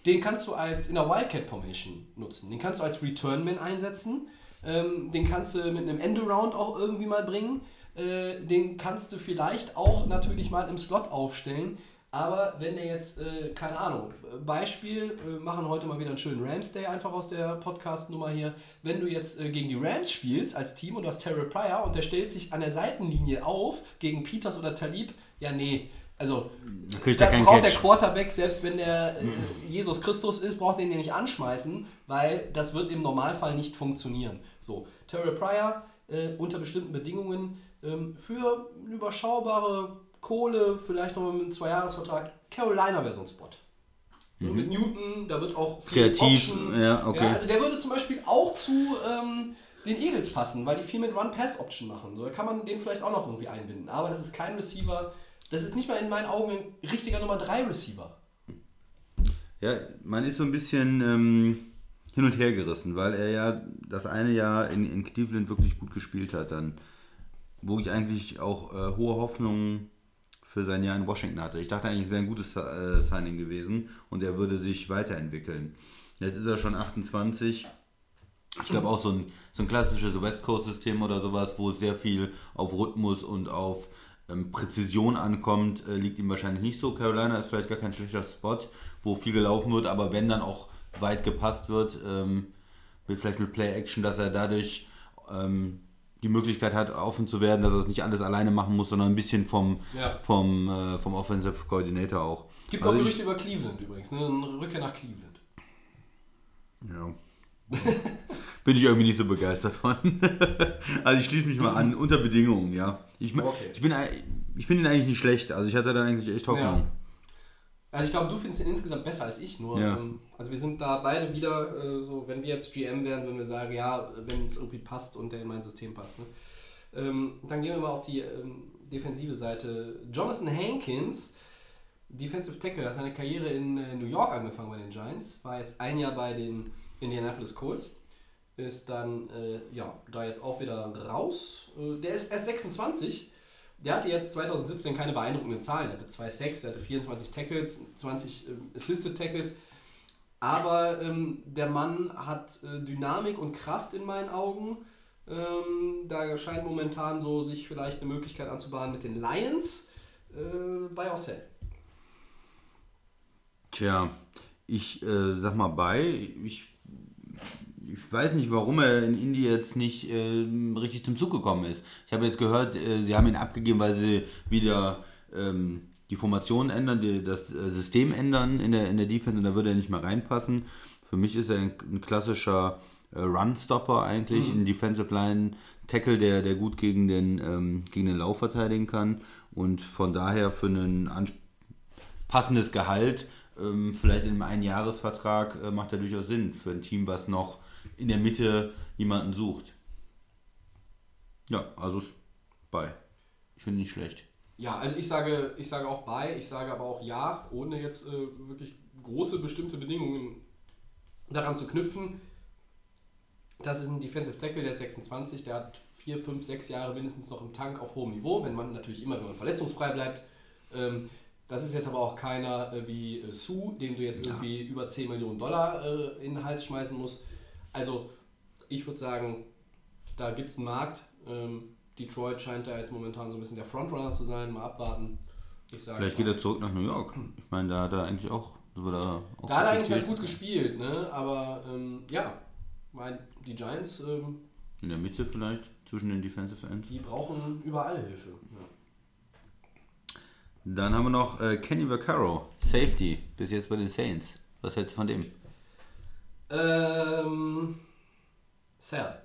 Den kannst du als in der Wildcat Formation nutzen. Den kannst du als Returnman einsetzen. Ähm, den kannst du mit einem Endaround auch irgendwie mal bringen. Äh, den kannst du vielleicht auch natürlich mal im Slot aufstellen. Aber wenn der jetzt, äh, keine Ahnung, Beispiel, äh, machen heute mal wieder einen schönen Rams Day einfach aus der Podcast-Nummer hier. Wenn du jetzt äh, gegen die Rams spielst als Team und du hast Terrell Pryor und der stellt sich an der Seitenlinie auf gegen Peters oder Talib, ja, nee. Also, Da braucht der Catch. Quarterback, selbst wenn der äh, Jesus Christus ist, braucht den ja nicht anschmeißen, weil das wird im Normalfall nicht funktionieren. So, Terrell Pryor äh, unter bestimmten Bedingungen ähm, für eine überschaubare Kohle, vielleicht noch mit einem Zweijahresvertrag, Carolina wäre so ein Spot. So, Mit Newton, da wird auch viel Mhm. Kreativ, Option. ja, okay. also der würde zum Beispiel auch zu ähm, den Eagles passen, weil die viel mit Run-Pass-Option machen. So, da kann man den vielleicht auch noch irgendwie einbinden. Aber das ist kein Receiver, das ist nicht mal in meinen Augen ein richtiger Nummer 3 Receiver. Ja, man ist so ein bisschen ähm, hin und her gerissen, weil er ja das eine Jahr in, in Cleveland wirklich gut gespielt hat, dann, wo ich eigentlich auch äh, hohe Hoffnungen für sein Jahr in Washington hatte. Ich dachte eigentlich, es wäre ein gutes äh, Signing gewesen und er würde sich weiterentwickeln. Jetzt ist er schon 28. Ich glaube auch so ein, so ein klassisches West Coast-System oder sowas, wo es sehr viel auf Rhythmus und auf Präzision ankommt, äh, liegt ihm wahrscheinlich nicht so. Carolina ist vielleicht gar kein schlechter Spot, wo viel gelaufen wird, aber wenn dann auch weit gepasst wird, ähm, vielleicht mit Play-Action, dass er dadurch ähm, die Möglichkeit hat, offen zu werden, dass er es nicht alles alleine machen muss, sondern ein bisschen vom, Ja. vom, äh, vom Offensive Coordinator auch. Gibt Also auch Gerüchte über Cleveland übrigens, ne? eine Rückkehr nach Cleveland. Ja. Bin ich irgendwie nicht so begeistert von. also ich schließe mich mal an, unter Bedingungen, ja. Ich, Okay. ich, bin, ich finde ihn eigentlich nicht schlecht. Also ich hatte da eigentlich echt Hoffnung. Ja. Also ich glaube, du findest ihn insgesamt besser als ich, nur Ja. ähm, also wir sind da beide wieder äh, so, wenn wir jetzt GM wären, würden wir sagen, ja, wenn es irgendwie passt und der in mein System passt. Ne? Ähm, dann gehen wir mal auf die ähm, defensive Seite. Jonathan Hankins, Defensive Tackle, hat seine Karriere in äh, New York angefangen bei den Giants, war jetzt ein Jahr bei den Indianapolis Colts, ist dann äh, ja da jetzt auch wieder raus. Äh, der ist erst 26. Der hatte jetzt 2017 keine beeindruckenden Zahlen. Er hatte 2 Sacks, er hatte 24 Tackles, 20 ähm, Assisted Tackles. Aber ähm, der Mann hat äh, Dynamik und Kraft in meinen Augen. Ähm, da scheint momentan so sich vielleicht eine Möglichkeit anzubahnen mit den Lions äh, bei Ossel. Tja, ich äh, sag mal bei, ich, ich weiß nicht, warum er in Indie jetzt nicht ähm, richtig zum Zug gekommen ist. Ich habe jetzt gehört, äh, sie haben ihn abgegeben, weil sie wieder ähm, die Formation ändern, die, das äh, System ändern in der, in der Defense und da würde er nicht mehr reinpassen. Für mich ist er ein, ein klassischer äh, Run-Stopper eigentlich, ein Defensive Line Tackle, der, der gut gegen den, ähm, gegen den Lauf verteidigen kann und von daher für Ans passendes Gehalt, ähm, vielleicht in einem Einjahresvertrag, äh, macht er durchaus Sinn für ein Team, was noch in der Mitte jemanden sucht. Ja, also ist bei. Ich finde nicht schlecht. Ja, also ich sage, ich sage auch bei, ich sage aber auch ja, ohne jetzt äh, wirklich große bestimmte Bedingungen daran zu knüpfen, das ist ein Defensive Tackle, der ist 26, der hat 4, 5, 6 Jahre mindestens noch im Tank auf hohem Niveau, wenn man natürlich immer, wenn man verletzungsfrei bleibt. Ähm, das ist jetzt aber auch keiner äh, wie äh, Sue, dem du jetzt irgendwie über 10 Millionen Dollar äh, in den Hals schmeißen musst. Also ich würde sagen, da gibt es einen Markt. Ähm, Detroit scheint da jetzt momentan so ein bisschen der Frontrunner zu sein. Mal abwarten. Ich sage, Vielleicht geht er zurück nach New York. Ich meine, da hat er eigentlich auch. So er auch Da hat er eigentlich ganz gut gespielt, ne? aber ähm, ja, mein, die Giants, ähm, In der Mitte vielleicht, zwischen den Defensive Ends. die brauchen überall Hilfe. Ja. Dann haben wir noch äh, Kenny Vaccaro, Safety, bis jetzt bei den Saints. Was hältst du von dem? Ähm, Sal.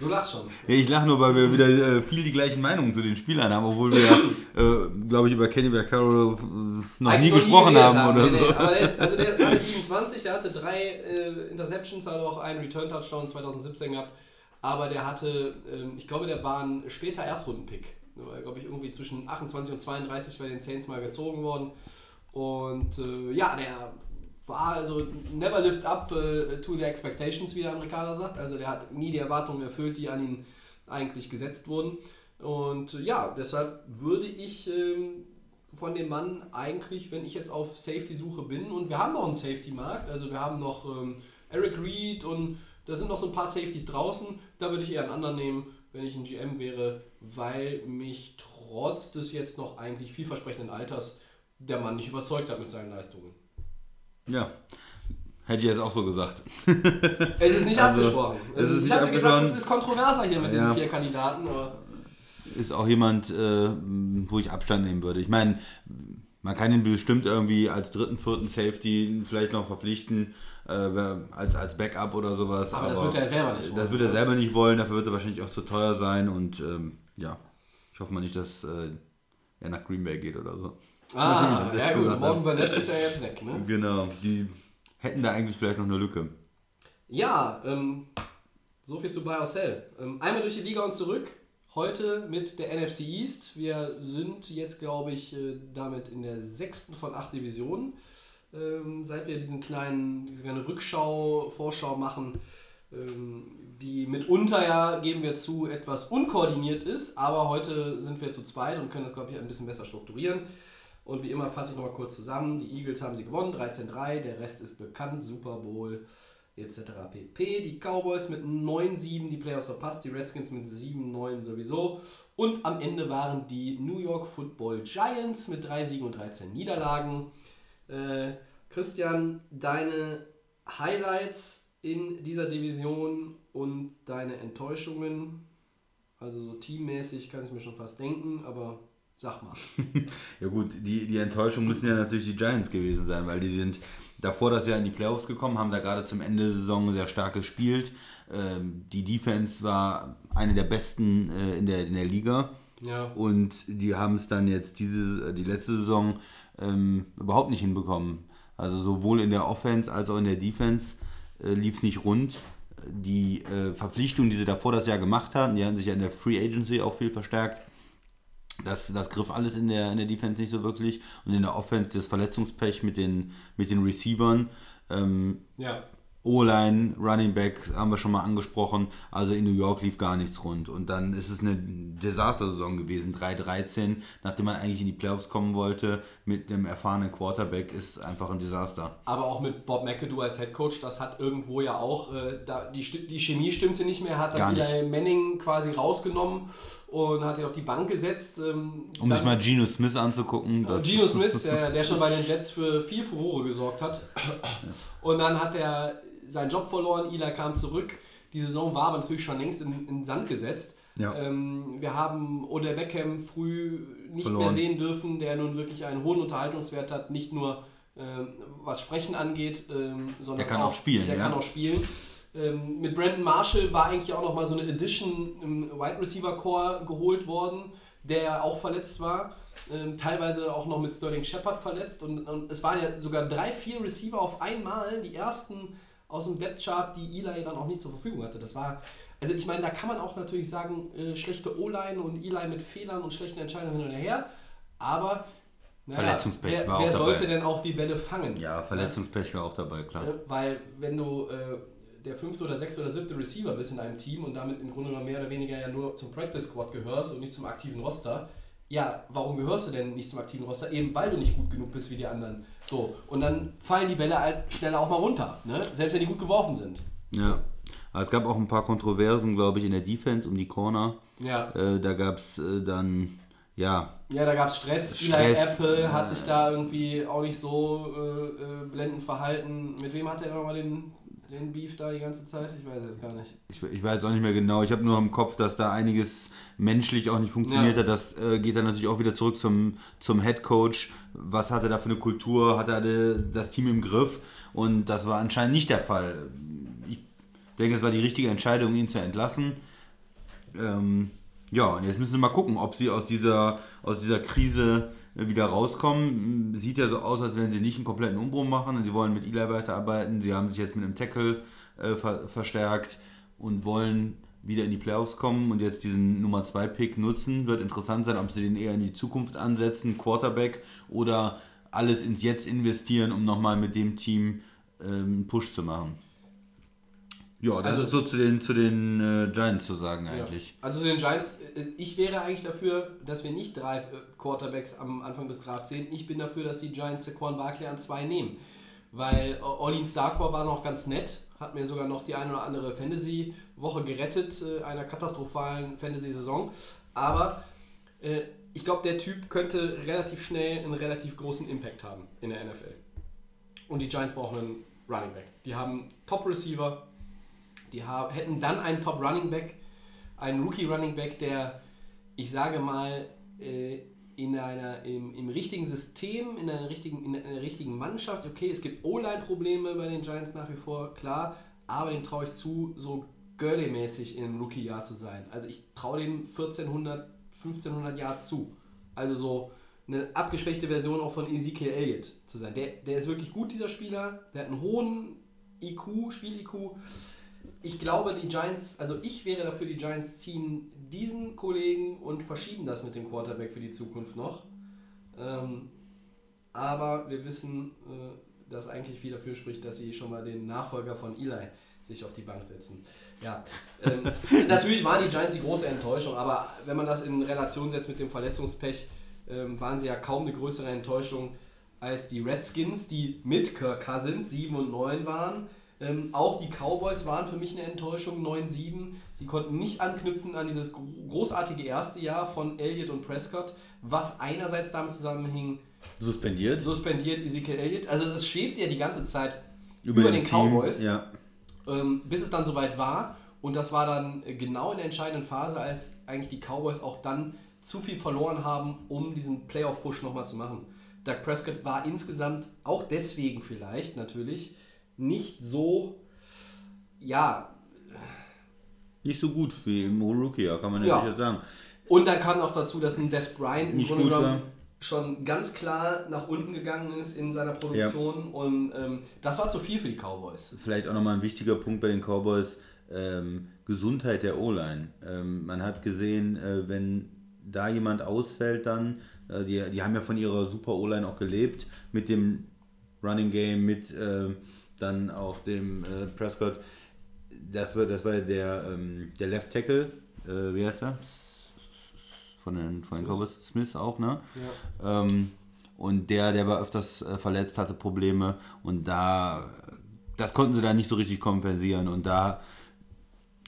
Du lachst schon. Ich lache nur, weil wir wieder äh, viel die gleichen Meinungen zu den Spielern haben, obwohl wir, äh, glaube ich, über Kenny Vaccaro noch Eigentlich nie gesprochen haben oder Nee, so. nee, aber der, ist- also der hatte 27, der hatte drei äh, Interceptions, hat auch einen Return-Touchdown 2017 gehabt. Aber der hatte, ähm, ich glaube, der war ein später Erstrunden-Pick. Der war, glaube ich, irgendwie zwischen 28 und 32 bei den Saints mal gezogen worden. Und äh, ja, der war also never lived up äh, to the expectations, wie der Amerikaner sagt. Also der hat nie die Erwartungen erfüllt, die an ihn eigentlich gesetzt wurden. Und ja, deshalb würde ich ähm, von dem Mann eigentlich, wenn ich jetzt auf Safety-Suche bin, und wir haben noch einen Safety-Markt, also wir haben noch ähm, Eric Reed und da sind noch so ein paar Safeties draußen, da würde ich eher einen anderen nehmen, wenn ich ein GM wäre, weil mich trotz des jetzt noch eigentlich vielversprechenden Alters der Mann nicht überzeugt hat mit seinen Leistungen. Ja, hätte ich jetzt auch so gesagt. Es ist nicht Also, abgesprochen. es ist ich nicht hatte gedacht, abgesprochen. es ist kontroverser hier mit Ja. den vier Kandidaten, aber Ist auch jemand, äh, wo ich Abstand nehmen würde. Ich meine, man kann ihn bestimmt irgendwie als dritten, vierten Safety vielleicht noch verpflichten, äh, als, als Backup oder sowas. Aber das wird er selber nicht Das wollen. wird er selber nicht wollen, dafür wird er wahrscheinlich auch zu teuer sein und ähm, ja, ich hoffe mal nicht, dass äh, er nach Green Bay geht oder so. Ah, ja gut, Morgan habe. Burnett ist ja jetzt weg, ne? Genau, die hätten da eigentlich vielleicht noch eine Lücke. Ja, ähm, so viel zu Buy or Sell. Ähm, einmal durch die Liga und zurück. Heute mit der NFC East. Wir sind jetzt, glaube ich, äh, damit in der sechsten von acht Divisionen. Ähm, seit wir diesen kleinen, diese kleine Rückschau, Vorschau machen, ähm, die mitunter ja, geben wir zu, etwas unkoordiniert ist. Aber heute sind wir zu zweit und können das, glaube ich, ein bisschen besser strukturieren. Und wie immer fasse ich nochmal kurz zusammen. Die Eagles haben sie gewonnen, 13-3. Der Rest ist bekannt. Super Bowl etc. pp. Die Cowboys mit 9-7 die Playoffs verpasst, die Redskins mit 7-9 sowieso. Und am Ende waren die New York Football Giants mit 3 Siegen und 13 Niederlagen. Äh, Christian, deine Highlights in dieser Division und deine Enttäuschungen, also so teammäßig kann ich mir schon fast denken, aber sag mal. Ja gut, die, die Enttäuschung müssen ja natürlich die Giants gewesen sein, weil die sind davor das Jahr in die Playoffs gekommen, haben da gerade zum Ende der Saison sehr stark gespielt. Ähm, die Defense war eine der besten äh, in, der, in der Liga. Ja. Und die haben es dann jetzt diese, die letzte Saison ähm, überhaupt nicht hinbekommen. Also sowohl in der Offense als auch in der Defense äh, lief es nicht rund. Die äh, Verpflichtungen, die sie davor das Jahr gemacht haben, die haben sich ja in der Free Agency auch viel verstärkt. Das, das griff alles in der, in der Defense nicht so wirklich. Und in der Offense das Verletzungspech mit den, mit den Receivern. Ähm, Ja. O-Line, Running Back haben wir schon mal angesprochen. Also in New York lief gar nichts rund. Und dann ist es eine Desastersaison gewesen. 3-13, nachdem man eigentlich in die Playoffs kommen wollte, mit einem erfahrenen Quarterback, ist einfach ein Desaster. Aber auch mit Bob McAdoo als Head Coach, das hat irgendwo ja auch, äh, da, die, die Chemie stimmte nicht mehr, hat dann. Eli Manning quasi rausgenommen und hat ihn auf die Bank gesetzt. Ähm, Um sich mal Geno Smith anzugucken. Geno Smith, ja, der schon bei den Jets für viel Furore gesorgt hat. Und dann hat er seinen Job verloren, Ila kam zurück. Die Saison war aber natürlich schon längst in, in den Sand gesetzt. Ja. Ähm, wir haben Odell Beckham früh nicht mehr Verloren. sehen dürfen, der nun wirklich einen hohen Unterhaltungswert hat, nicht nur ähm, was Sprechen angeht, ähm, sondern Der kann auch spielen, Der ja. kann auch spielen. Ähm, mit Brandon Marshall war eigentlich auch nochmal so eine Edition im Wide Receiver Core geholt worden, der auch verletzt war. Ähm, teilweise auch noch mit Sterling Shepard verletzt. Und, und es waren ja sogar drei, vier Receiver auf einmal, die ersten aus dem Depth Chart, die Eli dann auch nicht zur Verfügung hatte. Das war, also ich meine, da kann man auch natürlich sagen, äh, schlechte O-Line und Eli mit Fehlern und schlechten Entscheidungen hin und her. Aber Naja, Verletzungspech wer, war auch wer dabei. sollte denn auch die Bälle fangen? Ja, Verletzungspech war auch dabei, klar. Ne? Weil wenn du äh, der fünfte oder sechste oder siebte Receiver bist in einem Team und damit im Grunde genommen mehr oder weniger ja nur zum Practice Squad gehörst und nicht zum aktiven Roster, ja, warum gehörst du denn nicht zum aktiven Roster? Eben weil du nicht gut genug bist wie die anderen. So, und dann fallen die Bälle halt schneller auch mal runter, ne? selbst wenn die gut geworfen sind. Ja. Aber es gab auch ein paar Kontroversen, glaube ich, in der Defense um die Corner. Ja, Äh, da gab es äh, dann, ja, ja da gab es Stress. Eli Stress, Apple ja. hat sich da irgendwie auch nicht so äh, äh, blendend verhalten. Mit wem hat er nochmal den, den Beef da die ganze Zeit? Ich weiß jetzt gar nicht. ich, ich weiß auch nicht mehr genau. Ich habe nur im Kopf, dass da einiges menschlich auch nicht funktioniert Ja. hat. Das äh, geht dann natürlich auch wieder zurück zum, zum Head Coach. Was hat er da für eine Kultur? Hat er das Team im Griff? Und das war anscheinend nicht der Fall. Ich denke, es war die richtige Entscheidung, ihn zu entlassen. Ähm, ja, und jetzt müssen sie mal gucken, ob sie aus dieser, aus dieser Krise wieder rauskommen. Sieht ja so aus, als wenn sie nicht einen kompletten Umbruch machen. Sie wollen mit Eli weiterarbeiten. Sie haben sich jetzt mit einem Tackle äh, ver verstärkt und wollen wieder in die Playoffs kommen und jetzt diesen Nummer 2 Pick nutzen. Wird interessant sein, ob sie den eher in die Zukunft ansetzen, Quarterback, oder alles ins Jetzt investieren, um nochmal mit dem Team ähm, einen Push zu machen. Ja, das Also- ist so zu den, zu den äh, Giants zu sagen eigentlich. Ja. Also zu den Giants, ich wäre eigentlich dafür, dass wir nicht drei äh, Quarterbacks am Anfang des Drafts sehen. Ich bin dafür, dass die Giants Saquon Barkley an zwei nehmen. Weil äh, Orleans Starkor war noch ganz nett, hat mir sogar noch die eine oder andere Fantasy-Woche gerettet, äh, einer katastrophalen Fantasy-Saison. Aber äh, ich glaube, der Typ könnte relativ schnell einen relativ großen Impact haben in der NFL. Und die Giants brauchen einen Running Back. Die haben Top-Receiver, die haben, hätten dann einen Top Running Back, einen Rookie Running Back, der, ich sage mal, äh, in einer, im, im richtigen System, in einer richtigen, in einer richtigen Mannschaft, okay, es gibt O-Line-Probleme bei den Giants nach wie vor, klar, aber dem traue ich zu, so Gurley-mäßig in einem Rookie-Jahr zu sein. Also ich traue dem 1400, 1500 Yards zu. Also so eine abgeschwächte Version auch von Ezekiel Elliott zu sein. Der, der ist wirklich gut, dieser Spieler. Der hat einen hohen IQ, Spiel-IQ. Ich glaube, die Giants, also ich wäre dafür, die Giants ziehen diesen Kollegen und verschieben das mit dem Quarterback für die Zukunft noch. Ähm, aber wir wissen, äh, dass eigentlich viel dafür spricht, dass sie schon mal den Nachfolger von Eli sich auf die Bank setzen. Ja, ähm, natürlich waren die Giants die große Enttäuschung, aber wenn man das in Relation setzt mit dem Verletzungspech, ähm, waren sie ja kaum eine größere Enttäuschung als die Redskins, die mit Kirk Cousins 7 und 9 waren. Ähm, auch die Cowboys waren für mich eine Enttäuschung, 9-7. Sie konnten nicht anknüpfen an dieses gro- großartige erste Jahr von Elliott und Prescott, was einerseits damit zusammenhing, Suspendiert. suspendiert Ezekiel Elliott. Also das schwebt ja die ganze Zeit Über, über, den Team, Cowboys, Ja. ähm, bis es dann soweit war. Und das war dann äh, genau in der entscheidenden Phase, als eigentlich die Cowboys auch dann zu viel verloren haben, um diesen Playoff-Push nochmal zu machen. Doug Prescott war insgesamt auch deswegen vielleicht natürlich nicht so, ja, Nicht so gut wie im Rookie, ja, kann man ja Ja. sicher sagen. Und dann kam noch dazu, dass ein Des Bryant im Nicht Grunde genommen war. schon ganz klar nach unten gegangen ist in seiner Produktion. Und ähm, das war zu viel für die Cowboys. Vielleicht auch nochmal ein wichtiger Punkt bei den Cowboys, ähm, Gesundheit der O-Line. Ähm, man hat gesehen, äh, wenn da jemand ausfällt dann, äh, die, die haben ja von ihrer super O-Line auch gelebt, mit dem Running Game, mit äh, dann auch dem äh, Prescott. Das war, das war der, ähm, der Left Tackle, äh, wie heißt er? Von den, von den Smith. Cowboys. Smith auch, ne? Ja. Ähm, und der, der war öfters äh, verletzt, hatte Probleme und da, das konnten sie da nicht so richtig kompensieren und da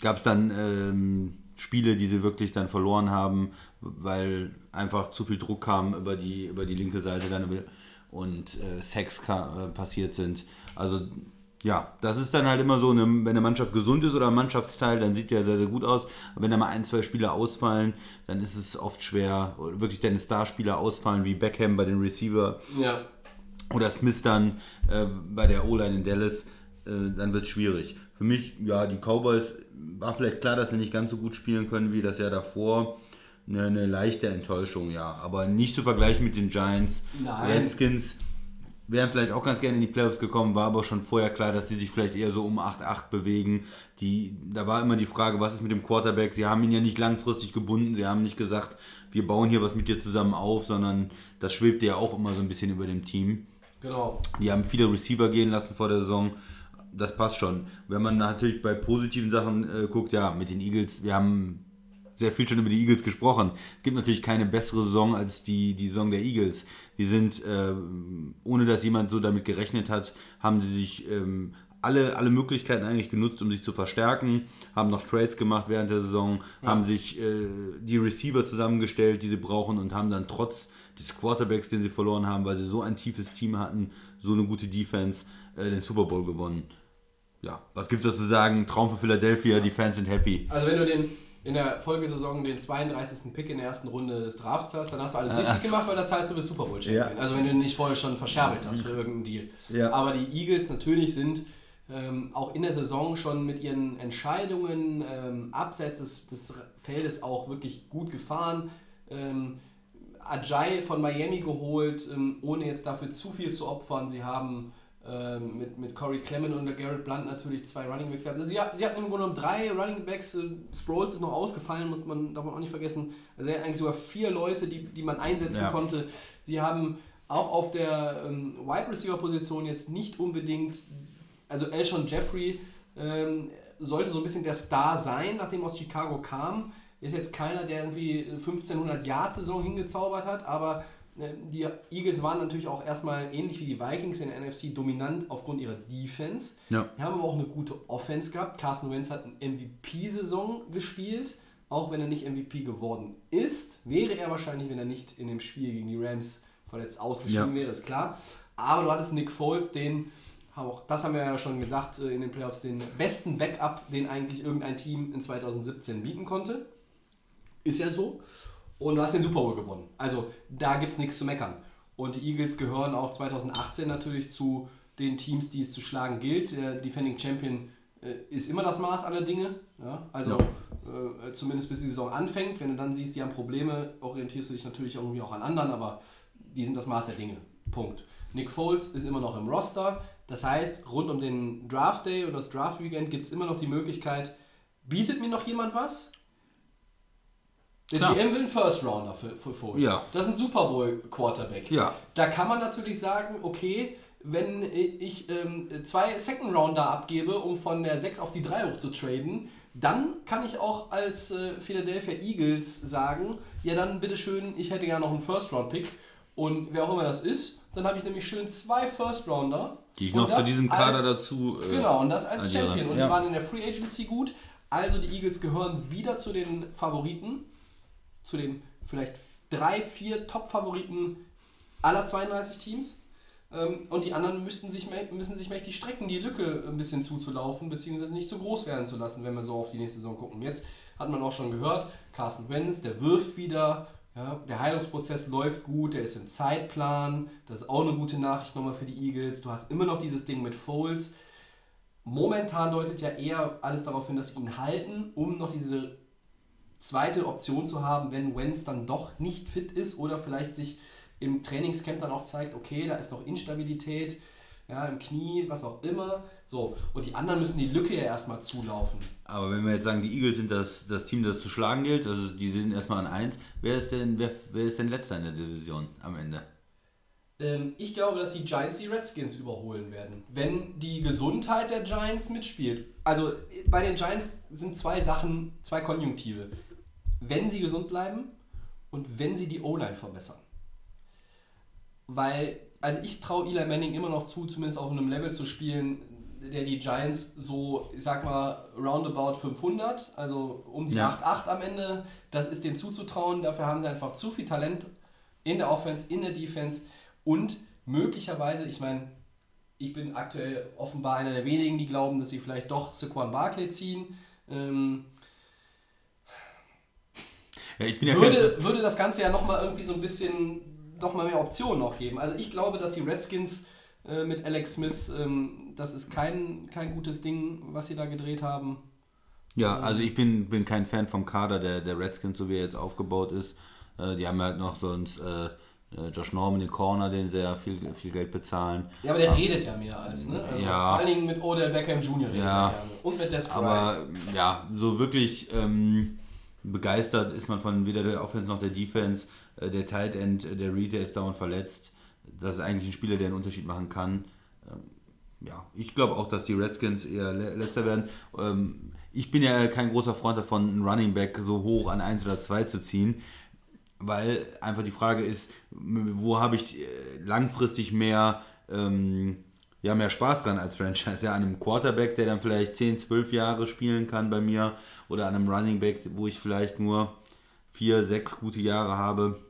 gab es dann ähm, Spiele, die sie wirklich dann verloren haben, weil einfach zu viel Druck kam über die, über die linke Seite dann über, und äh, Sex äh, passiert sind. Also ja, das ist dann halt immer so, eine, wenn eine Mannschaft gesund ist oder ein Mannschaftsteil, dann sieht der sehr, sehr gut aus. Aber wenn da mal ein, zwei Spieler ausfallen, dann ist es oft schwer, wirklich deine Starspieler ausfallen, wie Beckham bei den Receiver Ja. oder Smith dann äh, bei der O-Line in Dallas, äh, dann wird es schwierig. Für mich, ja, die Cowboys, war vielleicht klar, dass sie nicht ganz so gut spielen können wie das Jahr davor. Eine, eine leichte Enttäuschung, ja. Aber nicht zu vergleichen mit den Giants. Nein. Redskins wären vielleicht auch ganz gerne in die Playoffs gekommen, war aber schon vorher klar, dass die sich vielleicht eher so um 8-8 bewegen. Die, da war immer die Frage, was ist mit dem Quarterback? Sie haben ihn ja nicht langfristig gebunden, sie haben nicht gesagt, wir bauen hier was mit dir zusammen auf, sondern das schwebt ja auch immer so ein bisschen über dem Team. Genau. Die haben viele Receiver gehen lassen vor der Saison. Das passt schon. Wenn man natürlich bei positiven Sachen äh, guckt, ja, mit den Eagles, wir haben sehr viel schon über die Eagles gesprochen. Es gibt natürlich keine bessere Saison als die, die Saison der Eagles. Die sind, äh, ohne dass jemand so damit gerechnet hat, haben sie sich ähm, alle, alle Möglichkeiten eigentlich genutzt, um sich zu verstärken, haben noch Trades gemacht während der Saison, ja. haben sich äh, die Receiver zusammengestellt, die sie brauchen und haben dann trotz des Quarterbacks, den sie verloren haben, weil sie so ein tiefes Team hatten, so eine gute Defense, äh, den Super Bowl gewonnen. Ja, was gibt es da zu sagen? Traum für Philadelphia, die Fans sind happy. Also wenn du den in der Folgesaison den 32. Pick in der ersten Runde des Drafts hast, dann hast du alles äh, richtig gemacht, weil das heißt, du bist Super Bowl Champion. Ja. Also wenn du nicht vorher schon verscherbelt hast für irgendeinen Deal. Ja. Aber die Eagles natürlich sind ähm, auch in der Saison schon mit ihren Entscheidungen ähm, abseits des, des, Feldes auch wirklich gut gefahren. Ähm, Ajay von Miami geholt, ähm, ohne jetzt dafür zu viel zu opfern. Sie haben ähm, mit, mit Corey Clement und Garrett Blunt natürlich zwei Running Backs gehabt. Also sie, sie hatten im Grunde genommen drei Running Backs. Äh, Sproles ist noch ausgefallen, muss man, darf man auch nicht vergessen. Also er hat eigentlich sogar vier Leute, die, die man einsetzen ja. konnte. Sie haben auch auf der ähm, Wide Receiver Position jetzt nicht unbedingt, also Elshon Jeffrey ähm, sollte so ein bisschen der Star sein, nachdem aus Chicago kam. Ist jetzt keiner, der irgendwie 1500 Yard Saison hingezaubert hat, aber die Eagles waren natürlich auch erstmal ähnlich wie die Vikings in der NFC dominant aufgrund ihrer Defense. Ja. Die haben aber auch eine gute Offense gehabt. Carson Wentz hat eine MVP-Saison gespielt. Auch wenn er nicht MVP geworden ist, wäre er wahrscheinlich, wenn er nicht in dem Spiel gegen die Rams verletzt ausgeschieden ja. wäre, ist klar. Aber du hattest Nick Foles, den, auch das haben wir ja schon gesagt äh, in den Playoffs, den besten Backup, den eigentlich irgendein Team in 2017 bieten konnte. Ist ja so und du hast den Super Bowl gewonnen. Also da gibt es nichts zu meckern. Und die Eagles gehören auch 2018 natürlich zu den Teams, die es zu schlagen gilt. Der Defending Champion äh, ist immer das Maß aller Dinge. Ja? Also ja. Äh, zumindest bis die Saison anfängt. Wenn du dann siehst, die haben Probleme, orientierst du dich natürlich irgendwie auch an anderen, aber die sind das Maß der Dinge. Punkt. Nick Foles ist immer noch im Roster. Das heißt, rund um den Draft Day oder das Draft Weekend gibt es immer noch die Möglichkeit, bietet mir noch jemand was? Der Klar. GM will einen First Rounder für, für Foles. Ja. Das ist ein Super Bowl Quarterback. Ja. Da kann man natürlich sagen, okay, wenn ich ähm, zwei Second Rounder abgebe, um von der 6 auf die 3 hoch zu traden, dann kann ich auch als äh, Philadelphia Eagles sagen, ja dann bitteschön, ich hätte ja noch einen First Round Pick und wer auch immer das ist, dann habe ich nämlich schön zwei First Rounder. Die ich noch zu diesem Kader als, dazu. Äh, genau, und das als Champion. Und ja. die waren in der Free Agency gut. Also die Eagles gehören wieder zu den Favoriten zu den vielleicht drei, vier Top-Favoriten aller 32 Teams. Ähm, und die anderen müssten sich, müssen sich mächtig strecken, die Lücke ein bisschen zuzulaufen, beziehungsweise nicht zu groß werden zu lassen, wenn wir so auf die nächste Saison gucken. Jetzt hat man auch schon gehört, Carsten Wentz, der wirft wieder, ja, der Heilungsprozess läuft gut, der ist im Zeitplan, das ist auch eine gute Nachricht nochmal für die Eagles. Du hast immer noch dieses Ding mit Foles. Momentan deutet ja eher alles darauf hin, dass sie ihn halten, um noch diese zweite Option zu haben, wenn Wenz dann doch nicht fit ist oder vielleicht sich im Trainingscamp dann auch zeigt, okay, da ist noch Instabilität, ja, im Knie, was auch immer. So, und die anderen müssen die Lücke ja erstmal zulaufen. Aber wenn wir jetzt sagen, die Eagles sind das, das Team, das zu schlagen gilt, also die sind erstmal an 1, wer ist denn, wer, wer ist denn letzter in der Division am Ende? Ähm, ich glaube, dass die Giants die Redskins überholen werden, wenn die Gesundheit der Giants mitspielt. Also bei den Giants sind zwei Sachen, zwei Konjunktive wenn sie gesund bleiben und wenn sie die O-Line verbessern. Weil, also ich traue Eli Manning immer noch zu, zumindest auf einem Level zu spielen, der die Giants so, ich sag mal, roundabout 500, also um die ja. 8-8 am Ende, das ist denen zuzutrauen. Dafür haben sie einfach zu viel Talent in der Offense, in der Defense und möglicherweise, ich meine, ich bin aktuell offenbar einer der wenigen, die glauben, dass sie vielleicht doch Saquon Barkley ziehen. Ähm, ja, ich bin ja würde, würde das Ganze ja nochmal irgendwie so ein bisschen nochmal mehr Optionen noch geben. Also ich glaube, dass die Redskins äh, mit Alex Smith, ähm, das ist kein, kein gutes Ding, was sie da gedreht haben. Ja, ähm, also ich bin, bin kein Fan vom Kader der, der Redskins, so wie er jetzt aufgebaut ist. Äh, die haben halt noch sonst äh, äh Josh Norman, den Corner, den sehr viel, viel Geld bezahlen. Ja, aber der aber, redet ja mehr als, ne? Also ja. Vor allen Dingen mit Odell Beckham Jr. ja, Und mit Des Aber ja, so wirklich... Ähm, begeistert ist man von weder der Offense noch der Defense. Äh, der Tight End, äh, der Reed, der ist dauernd verletzt. Das ist eigentlich ein Spieler, der einen Unterschied machen kann. Ähm, ja, ich glaube auch, dass die Redskins eher letzter werden. Ähm, ich bin ja kein großer Freund davon, einen Running Back so hoch an 1 oder 2 zu ziehen, weil einfach die Frage ist, wo habe ich äh, langfristig mehr, ähm, ja, mehr Spaß dran als Franchise? Ja, an einem Quarterback, der dann vielleicht 10, 12 Jahre spielen kann bei mir oder an einem Running Back, wo ich vielleicht nur 4, 6 gute Jahre habe.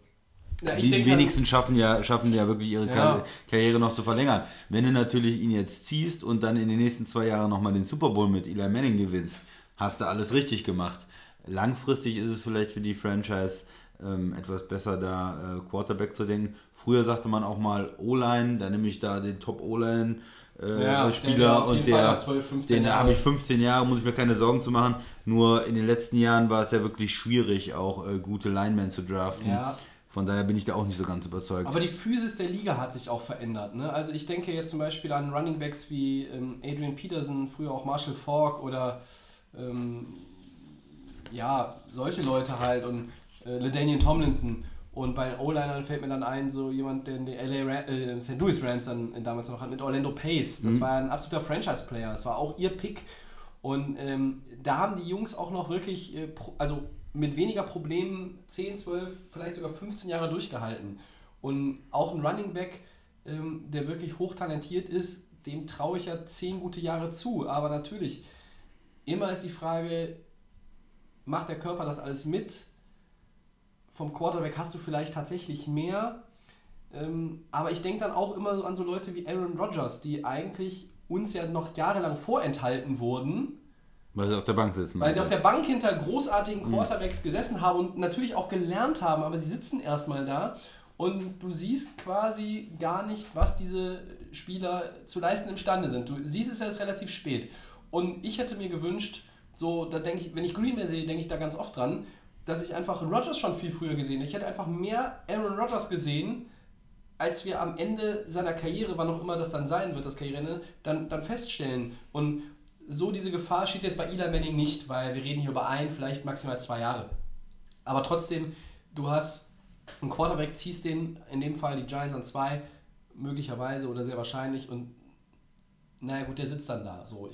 Ja, die denke, wenigsten schaffen ja, schaffen ja wirklich ihre ja. Karriere noch zu verlängern. Wenn du natürlich ihn jetzt ziehst und dann in den nächsten zwei Jahren nochmal den Super Bowl mit Eli Manning gewinnst, hast du alles richtig gemacht. Langfristig ist es vielleicht für die Franchise ähm, etwas besser, da äh, Quarterback zu denken. Früher sagte man auch mal O-Line, da nehme ich da den Top-O-Line. Äh, ja, Spieler und der, 12, den habe ich 15 Jahre, muss ich mir keine Sorgen zu machen. Nur in den letzten Jahren war es ja wirklich schwierig, auch äh, gute Linemen zu draften. Ja. Von daher bin ich da auch nicht so ganz überzeugt. Aber die Physis der Liga hat sich auch verändert. Ne? Also ich denke jetzt zum Beispiel an Running Backs wie ähm, Adrian Peterson, früher auch Marshall Falk oder ähm, ja, solche Leute halt und äh, LaDainian Tomlinson. Und bei O-Linern fällt mir dann ein, so jemand, der die LA Ram, äh, St. Louis Rams dann damals noch hat, mit Orlando Pace. Das mhm. war ein absoluter Franchise-Player. Das war auch ihr Pick. Und ähm, da haben die Jungs auch noch wirklich, äh, also mit weniger Problemen 10, 12, vielleicht sogar 15 Jahre durchgehalten. Und auch ein Running Back, ähm, der wirklich hochtalentiert ist, dem traue ich ja 10 gute Jahre zu. Aber natürlich, immer ist die Frage, macht der Körper das alles mit? Vom Quarterback hast du vielleicht tatsächlich mehr. Ähm, aber ich denke dann auch immer so an so Leute wie Aaron Rodgers, die eigentlich uns ja noch jahrelang vorenthalten wurden weil sie auf der Bank sitzen. Weil sie auf der Bank hinter großartigen hm. Quarterbacks mhm. gesessen haben und natürlich auch gelernt haben, aber sie sitzen erstmal da und du siehst quasi gar nicht, was diese Spieler zu leisten imstande sind. Du siehst es erst relativ spät. Und ich hätte mir gewünscht, so, da denke ich, wenn ich Green Bay sehe, denke ich da ganz oft dran, dass ich einfach Rodgers schon viel früher gesehen hätte. Ich hätte einfach mehr Aaron Rodgers gesehen, als wir am Ende seiner Karriere, wann auch immer das dann sein wird, das Karriereende, dann, dann feststellen. Und so diese Gefahr steht jetzt bei Eli Manning nicht, weil wir reden hier über ein, vielleicht maximal zwei Jahre. Aber trotzdem, du hast einen Quarterback, ziehst den, in dem Fall die Giants an zwei, möglicherweise oder sehr wahrscheinlich und naja gut, der sitzt dann da. So.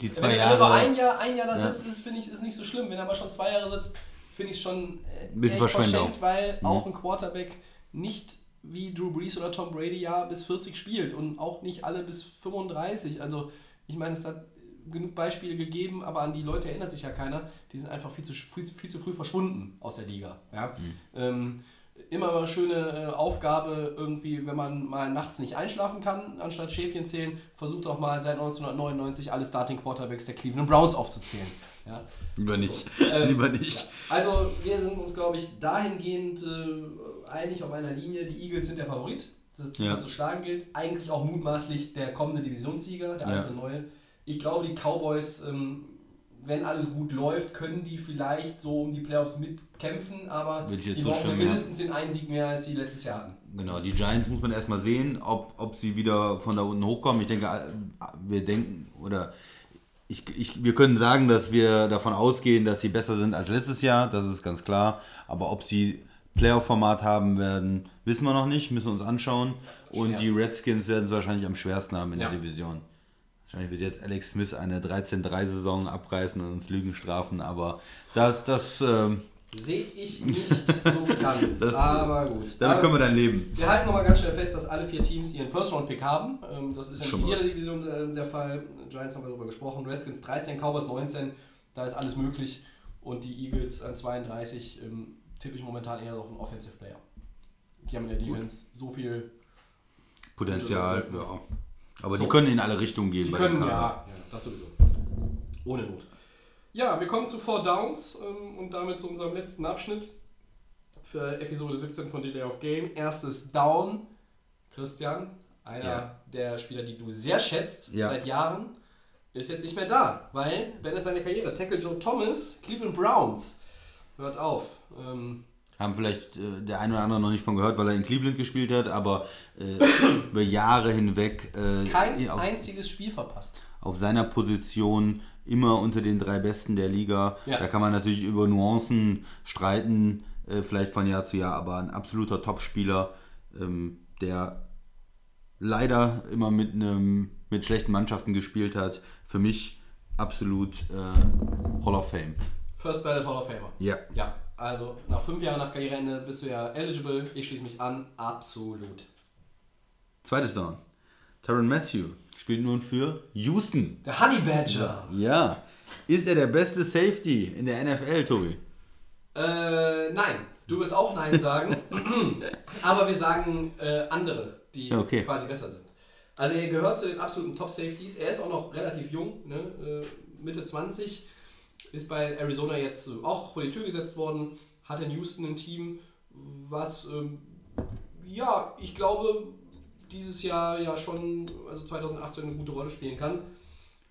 Die zwei wenn, Jahre. Wenn er ein Jahr, ein Jahr da ja. sitzt, finde ich, ist nicht so schlimm. Wenn er aber schon zwei Jahre sitzt, finde ich schon äh, verschwendet, weil mhm. auch ein Quarterback nicht wie Drew Brees oder Tom Brady ja bis 40 spielt und auch nicht alle bis 35. Also ich meine, es hat genug Beispiele gegeben, aber an die Leute erinnert sich ja keiner. Die sind einfach viel zu, viel, viel zu früh verschwunden aus der Liga. Ja? Mhm. Ähm, immer eine schöne äh, Aufgabe, irgendwie, wenn man mal nachts nicht einschlafen kann, anstatt Schäfchen zählen, versucht auch mal seit 1999 alle Starting Quarterbacks der Cleveland Browns aufzuzählen. Ja? Lieber nicht. So, ähm, Lieber nicht. Ja. Also wir sind uns, glaube ich, dahingehend äh, einig auf einer Linie. Die Eagles sind der Favorit. Das ist ja. das zu schlagen gilt. Eigentlich auch mutmaßlich der kommende Divisionssieger, der alte neue ich glaube, die Cowboys, ähm, wenn alles gut läuft, können die vielleicht so um die Playoffs mitkämpfen, aber die so brauchen mindestens den einen Sieg mehr, als sie letztes Jahr hatten. Genau, die Giants muss man erstmal sehen, ob, ob sie wieder von da unten hochkommen. Ich denke, äh, wir denken, oder ich, ich, wir können sagen, dass wir davon ausgehen, dass sie besser sind als letztes Jahr, das ist ganz klar. Aber ob sie Playoff-Format haben werden, wissen wir noch nicht, müssen wir uns anschauen. Und Schwer. die Redskins werden es wahrscheinlich am schwersten haben in ja. der Division. Wahrscheinlich wird jetzt Alex Smith eine 13-3-Saison abreißen und uns Lügen strafen, aber das, das ähm, sehe ich nicht so ganz. das, aber gut. Damit können wir dann leben. Wir halten nochmal ganz schnell fest, dass alle vier Teams ihren First-Round-Pick haben. Ähm, das ist in jeder Division äh, der Fall. Giants haben wir darüber gesprochen. Redskins 13, Cowboys 19. Da ist alles möglich. Und die Eagles an 32 ähm, tippe ich momentan eher auf einen Offensive Player. Die haben in der Defense gut. so viel Potenzial. Ja. Aber so. die können in alle Richtungen gehen. Die können, ja, ja, das sowieso. Ohne Not. Ja, wir kommen zu Four Downs ähm, und damit zu unserem letzten Abschnitt für Episode 17 von Delay of Game. Erstes Down. Christian, einer ja. der Spieler, die du sehr schätzt ja. seit Jahren, ist jetzt nicht mehr da, weil beendet seine Karriere. Tackle Joe Thomas, Cleveland Browns, hört auf. Ähm, haben vielleicht äh, der eine oder andere noch nicht von gehört, weil er in Cleveland gespielt hat, aber äh, über Jahre hinweg. Äh, Kein einziges Spiel verpasst. Auf seiner Position immer unter den drei Besten der Liga. Ja. Da kann man natürlich über Nuancen streiten, äh, vielleicht von Jahr zu Jahr, aber ein absoluter Topspieler, ähm, der leider immer mit einem mit schlechten Mannschaften gespielt hat. Für mich absolut äh, Hall of Fame. First Ballot Hall of Famer. Ja. Ja, also nach fünf Jahren nach Karriereende bist du ja eligible. Ich schließe mich an. Absolut. Zweites Down. Tyron Matthew spielt nun für Houston. Der Honey Badger. Ja. Ist er der beste Safety in der NFL, Tobi? Äh, nein. Du wirst auch Nein sagen. Aber wir sagen äh, andere, die Okay. quasi besser sind. Also er gehört zu den absoluten Top-Safeties. Er ist auch noch relativ jung, ne? äh, Mitte 20. Ist bei Arizona jetzt äh, auch vor die Tür gesetzt worden. Hat in Houston ein Team, was, ähm, ja, ich glaube, dieses Jahr ja schon, also 2018, eine gute Rolle spielen kann.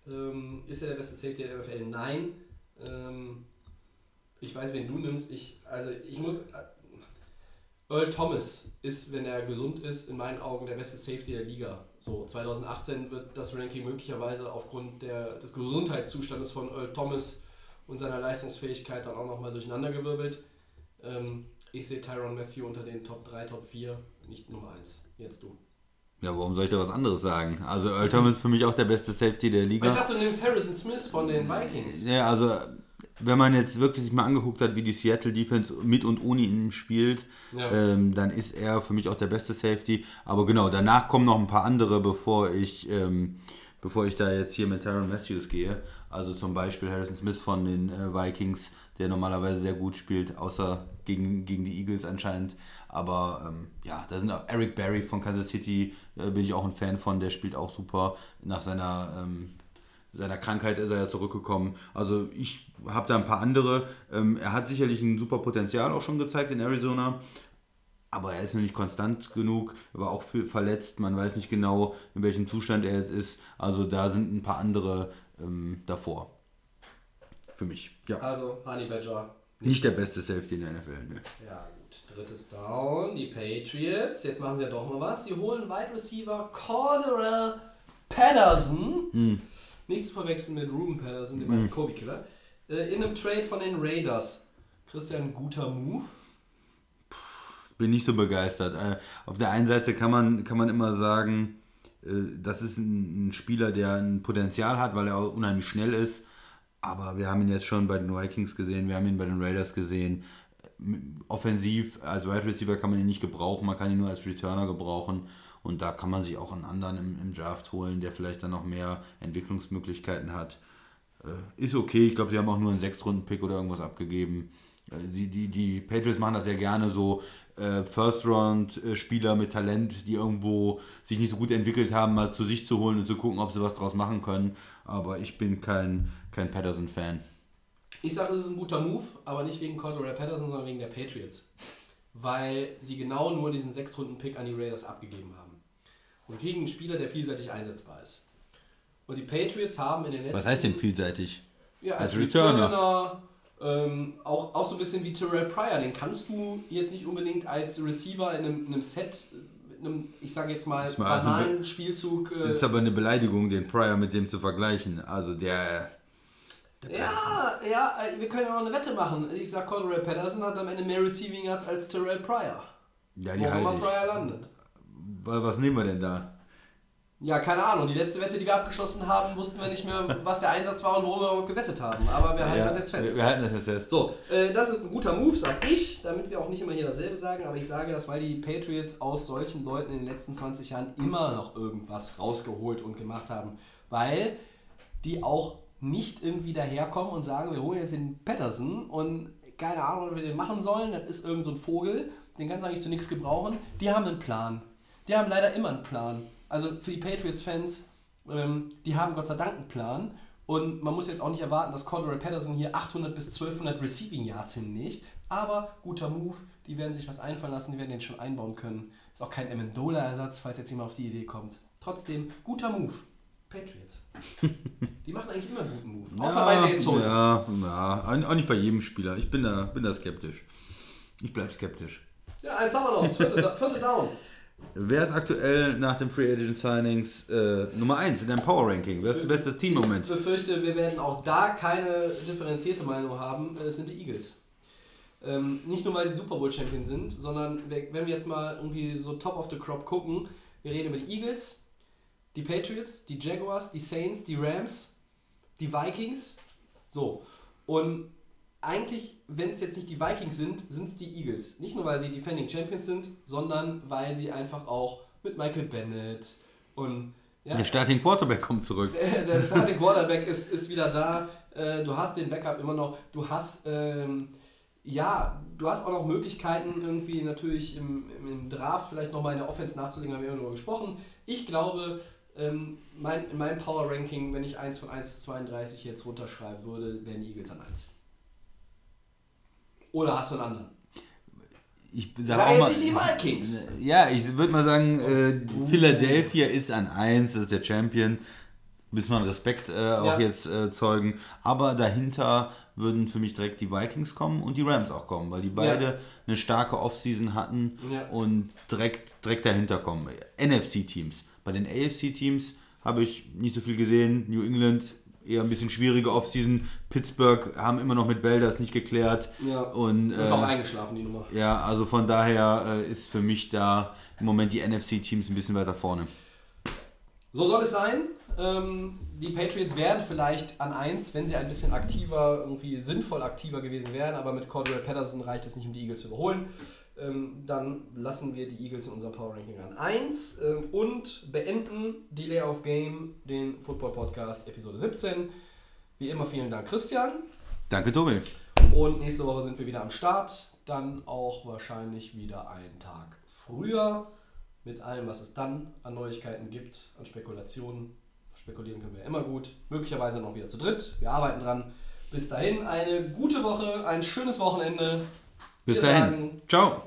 Ähm, ist er der beste Safety der NFL? Nein. Ähm, ich weiß, wen du nimmst. Ich, also ich muss. Earl Thomas ist, wenn er gesund ist, in meinen Augen der beste Safety der Liga. So, 2018 wird das Ranking möglicherweise aufgrund der, des Gesundheitszustandes von Earl Thomas und seiner Leistungsfähigkeit dann auch nochmal durcheinandergewirbelt. Ähm, ich sehe Tyron Matthew unter den Top 3, Top 4, nicht Nummer 1. Jetzt du. Ja, warum soll ich da was anderes sagen? Also Earl Thomas ist für mich auch der beste Safety der Aber ich Liga. dachte, du nimmst Harrison Smith von den Vikings. Ja, also wenn man jetzt wirklich sich mal angeguckt hat, wie die Seattle Defense mit und ohne ihn spielt, Ja. ähm, dann ist er für mich auch der beste Safety. Aber genau, danach kommen noch ein paar andere, bevor ich, ähm, bevor ich da jetzt hier mit Tyron Matthews gehe. Also zum Beispiel Harrison Smith von den äh, Vikings, der normalerweise sehr gut spielt, außer gegen, gegen die Eagles anscheinend. Aber ähm, ja, da sind auch Eric Berry von Kansas City, äh, bin ich auch ein Fan von, der spielt auch super nach seiner ähm, seiner Krankheit ist er ja zurückgekommen. Also ich habe da ein paar andere. Ähm, er hat sicherlich ein super Potenzial auch schon gezeigt in Arizona. Aber er ist noch nicht konstant genug, war auch viel verletzt. Man weiß nicht genau, in welchem Zustand er jetzt ist. Also da sind ein paar andere ähm, davor. Für mich. Ja. Also, Honey Badger. Nicht der beste Safety in der NFL. Ne. Ja, gut. Drittes Down. Die Patriots. Jetzt machen sie ja doch mal was. Sie holen Wide Receiver Cordero Patterson. Nicht zu verwechseln mit Ruben Patterson, dem alten Kobe-Killer. Äh, in einem Trade von den Raiders. Christian, guter Move. bin nicht so begeistert. Äh, Auf der einen Seite kann man, kann man immer sagen, äh, das ist ein, ein Spieler, der ein Potenzial hat, weil er auch unheimlich schnell ist. Aber wir haben ihn jetzt schon bei den Vikings gesehen, wir haben ihn bei den Raiders gesehen. Offensiv, als Wide Receiver kann man ihn nicht gebrauchen, man kann ihn nur als Returner gebrauchen. Und da kann man sich auch einen anderen im, im Draft holen, der vielleicht dann noch mehr Entwicklungsmöglichkeiten hat. Äh, ist okay, ich glaube, sie haben auch nur einen Sechstrunden-Pick oder irgendwas abgegeben. Äh, Die, die, die Patriots machen das ja gerne so, äh, First-Round-Spieler mit Talent, die irgendwo sich nicht so gut entwickelt haben, mal zu sich zu holen und zu gucken, ob sie was draus machen können. Aber ich bin kein, kein Patterson-Fan. Ich sage, das ist ein guter Move, aber nicht wegen Cordero Patterson, sondern wegen der Patriots. Weil sie genau nur diesen Sechstrunden-Pick an die Raiders abgegeben haben. Und kriegen einen Spieler, der vielseitig einsetzbar ist. Und die Patriots haben in den letzten... Was heißt denn vielseitig? Ja, als, Als Returner. Returner. ähm, auch, auch so ein bisschen wie Terrell Pryor. Den kannst du jetzt nicht unbedingt als Receiver in einem, in einem Set, mit einem, ich sage jetzt mal, also banalen Spielzug. Das ist Äh, aber eine Beleidigung, den Pryor mit dem zu vergleichen. Also der. Ja, ja, äh, wir können ja noch eine Wette machen. Ich sag, Cordero Patterson hat am Ende mehr Receiving Yards als Terrell Pryor. Ja, die Wo auch immer halte Pryor landet. ich. Wa- Was nehmen wir denn da? Ja, keine Ahnung. Die letzte Wette, die wir abgeschlossen haben, wussten wir nicht mehr, was der Einsatz war und worum wir überhaupt gewettet haben. Aber wir halten das jetzt fest. Wir, wir halten das jetzt fest. So, äh, das ist ein guter Move, sag ich, damit wir auch nicht immer hier dasselbe sagen, aber ich sage das, weil die Patriots aus solchen Leuten in den letzten 20 Jahren immer noch irgendwas rausgeholt und gemacht haben. Weil die auch nicht irgendwie daherkommen und sagen, wir holen jetzt den Patterson und keine Ahnung, was wir den machen sollen, das ist irgend so ein Vogel, den kannst du eigentlich zu nichts gebrauchen. Die haben einen Plan. Die haben leider immer einen Plan. Also für die Patriots-Fans, ähm, die haben Gott sei Dank einen Plan. Und man muss jetzt auch nicht erwarten, dass Cordero Patterson hier 800 bis 1200 Receiving Yards hinlegt. Aber guter Move, die werden sich was einfallen lassen, die werden den schon einbauen können. Ist auch kein Amendola-Ersatz, falls jetzt jemand auf die Idee kommt. Trotzdem, guter Move. Patriots. Die machen eigentlich immer einen guten Move. Außer bei den Zonen. Ja, ja, auch nicht bei jedem Spieler. Ich bin da, bin da skeptisch. Ich bleib skeptisch. Ja, eins haben wir noch. Vierte, vierte Down. Wer ist aktuell nach den Free Agent Signings äh, Nummer 1 in deinem Power Ranking? Wer ist das beste Team im Moment? Ich befürchte, wir werden auch da keine differenzierte Meinung haben. Es sind die Eagles. Ähm, nicht nur, weil sie Super Bowl Champion sind, sondern wenn wir jetzt mal irgendwie so top of the crop gucken, wir reden über die Eagles, die Patriots, die Jaguars, die Saints, die Rams, die Vikings. So. Und eigentlich, wenn es jetzt nicht die Vikings sind, sind es die Eagles. Nicht nur, weil sie Defending Champions sind, sondern weil sie einfach auch mit Michael Bennett und ja, Der Starting Quarterback kommt zurück. der, der Starting Quarterback ist, ist wieder da. Äh, du hast den Backup immer noch. Du hast, ähm, ja, du hast auch noch Möglichkeiten, irgendwie natürlich im, im Draft vielleicht nochmal in der Offense nachzulegen, haben wir immer darüber gesprochen. Ich glaube, ähm, mein, in meinem Power Ranking, wenn ich 1 von 1 bis 32 jetzt runterschreiben würde, wären die Eagles an 1. Oder hast du einen anderen? Ich sag Sag jetzt mal, nicht die Vikings. ja, ich würde mal sagen, äh, Philadelphia ist an 1, das ist der Champion. Müssen wir Respekt äh, auch Ja. jetzt äh, zeugen. Aber dahinter würden für mich direkt die Vikings kommen und die Rams auch kommen, weil die beide eine starke Offseason hatten Ja. und direkt, direkt dahinter kommen. NFC-Teams. Bei den AFC-Teams habe ich nicht so viel gesehen. New England eher ein bisschen schwierige Offseason. Pittsburgh haben immer noch mit Bell das nicht geklärt. Ja. Und, Das ist auch äh, eingeschlafen, die Nummer. ja, also von daher äh, ist für mich da im Moment die NFC-Teams ein bisschen weiter vorne. So soll es sein. Ähm, die Patriots wären vielleicht an 1, wenn sie ein bisschen aktiver, irgendwie sinnvoll aktiver gewesen wären, aber mit Cordell Patterson reicht es nicht, um die Eagles zu überholen. Ähm, dann lassen wir die Eagles in unserem Power Ranking an 1 ähm, und beenden Delay of Game, den Football Podcast Episode 17. Wie immer vielen Dank, Christian. Danke, Tobi. Und nächste Woche sind wir wieder am Start. Dann auch wahrscheinlich wieder einen Tag früher. Mit allem, was es dann an Neuigkeiten gibt, an Spekulationen. Spekulieren können wir immer gut. Möglicherweise noch wieder zu dritt. Wir arbeiten dran. Bis dahin eine gute Woche, ein schönes Wochenende. Bis Wir dahin. Ciao.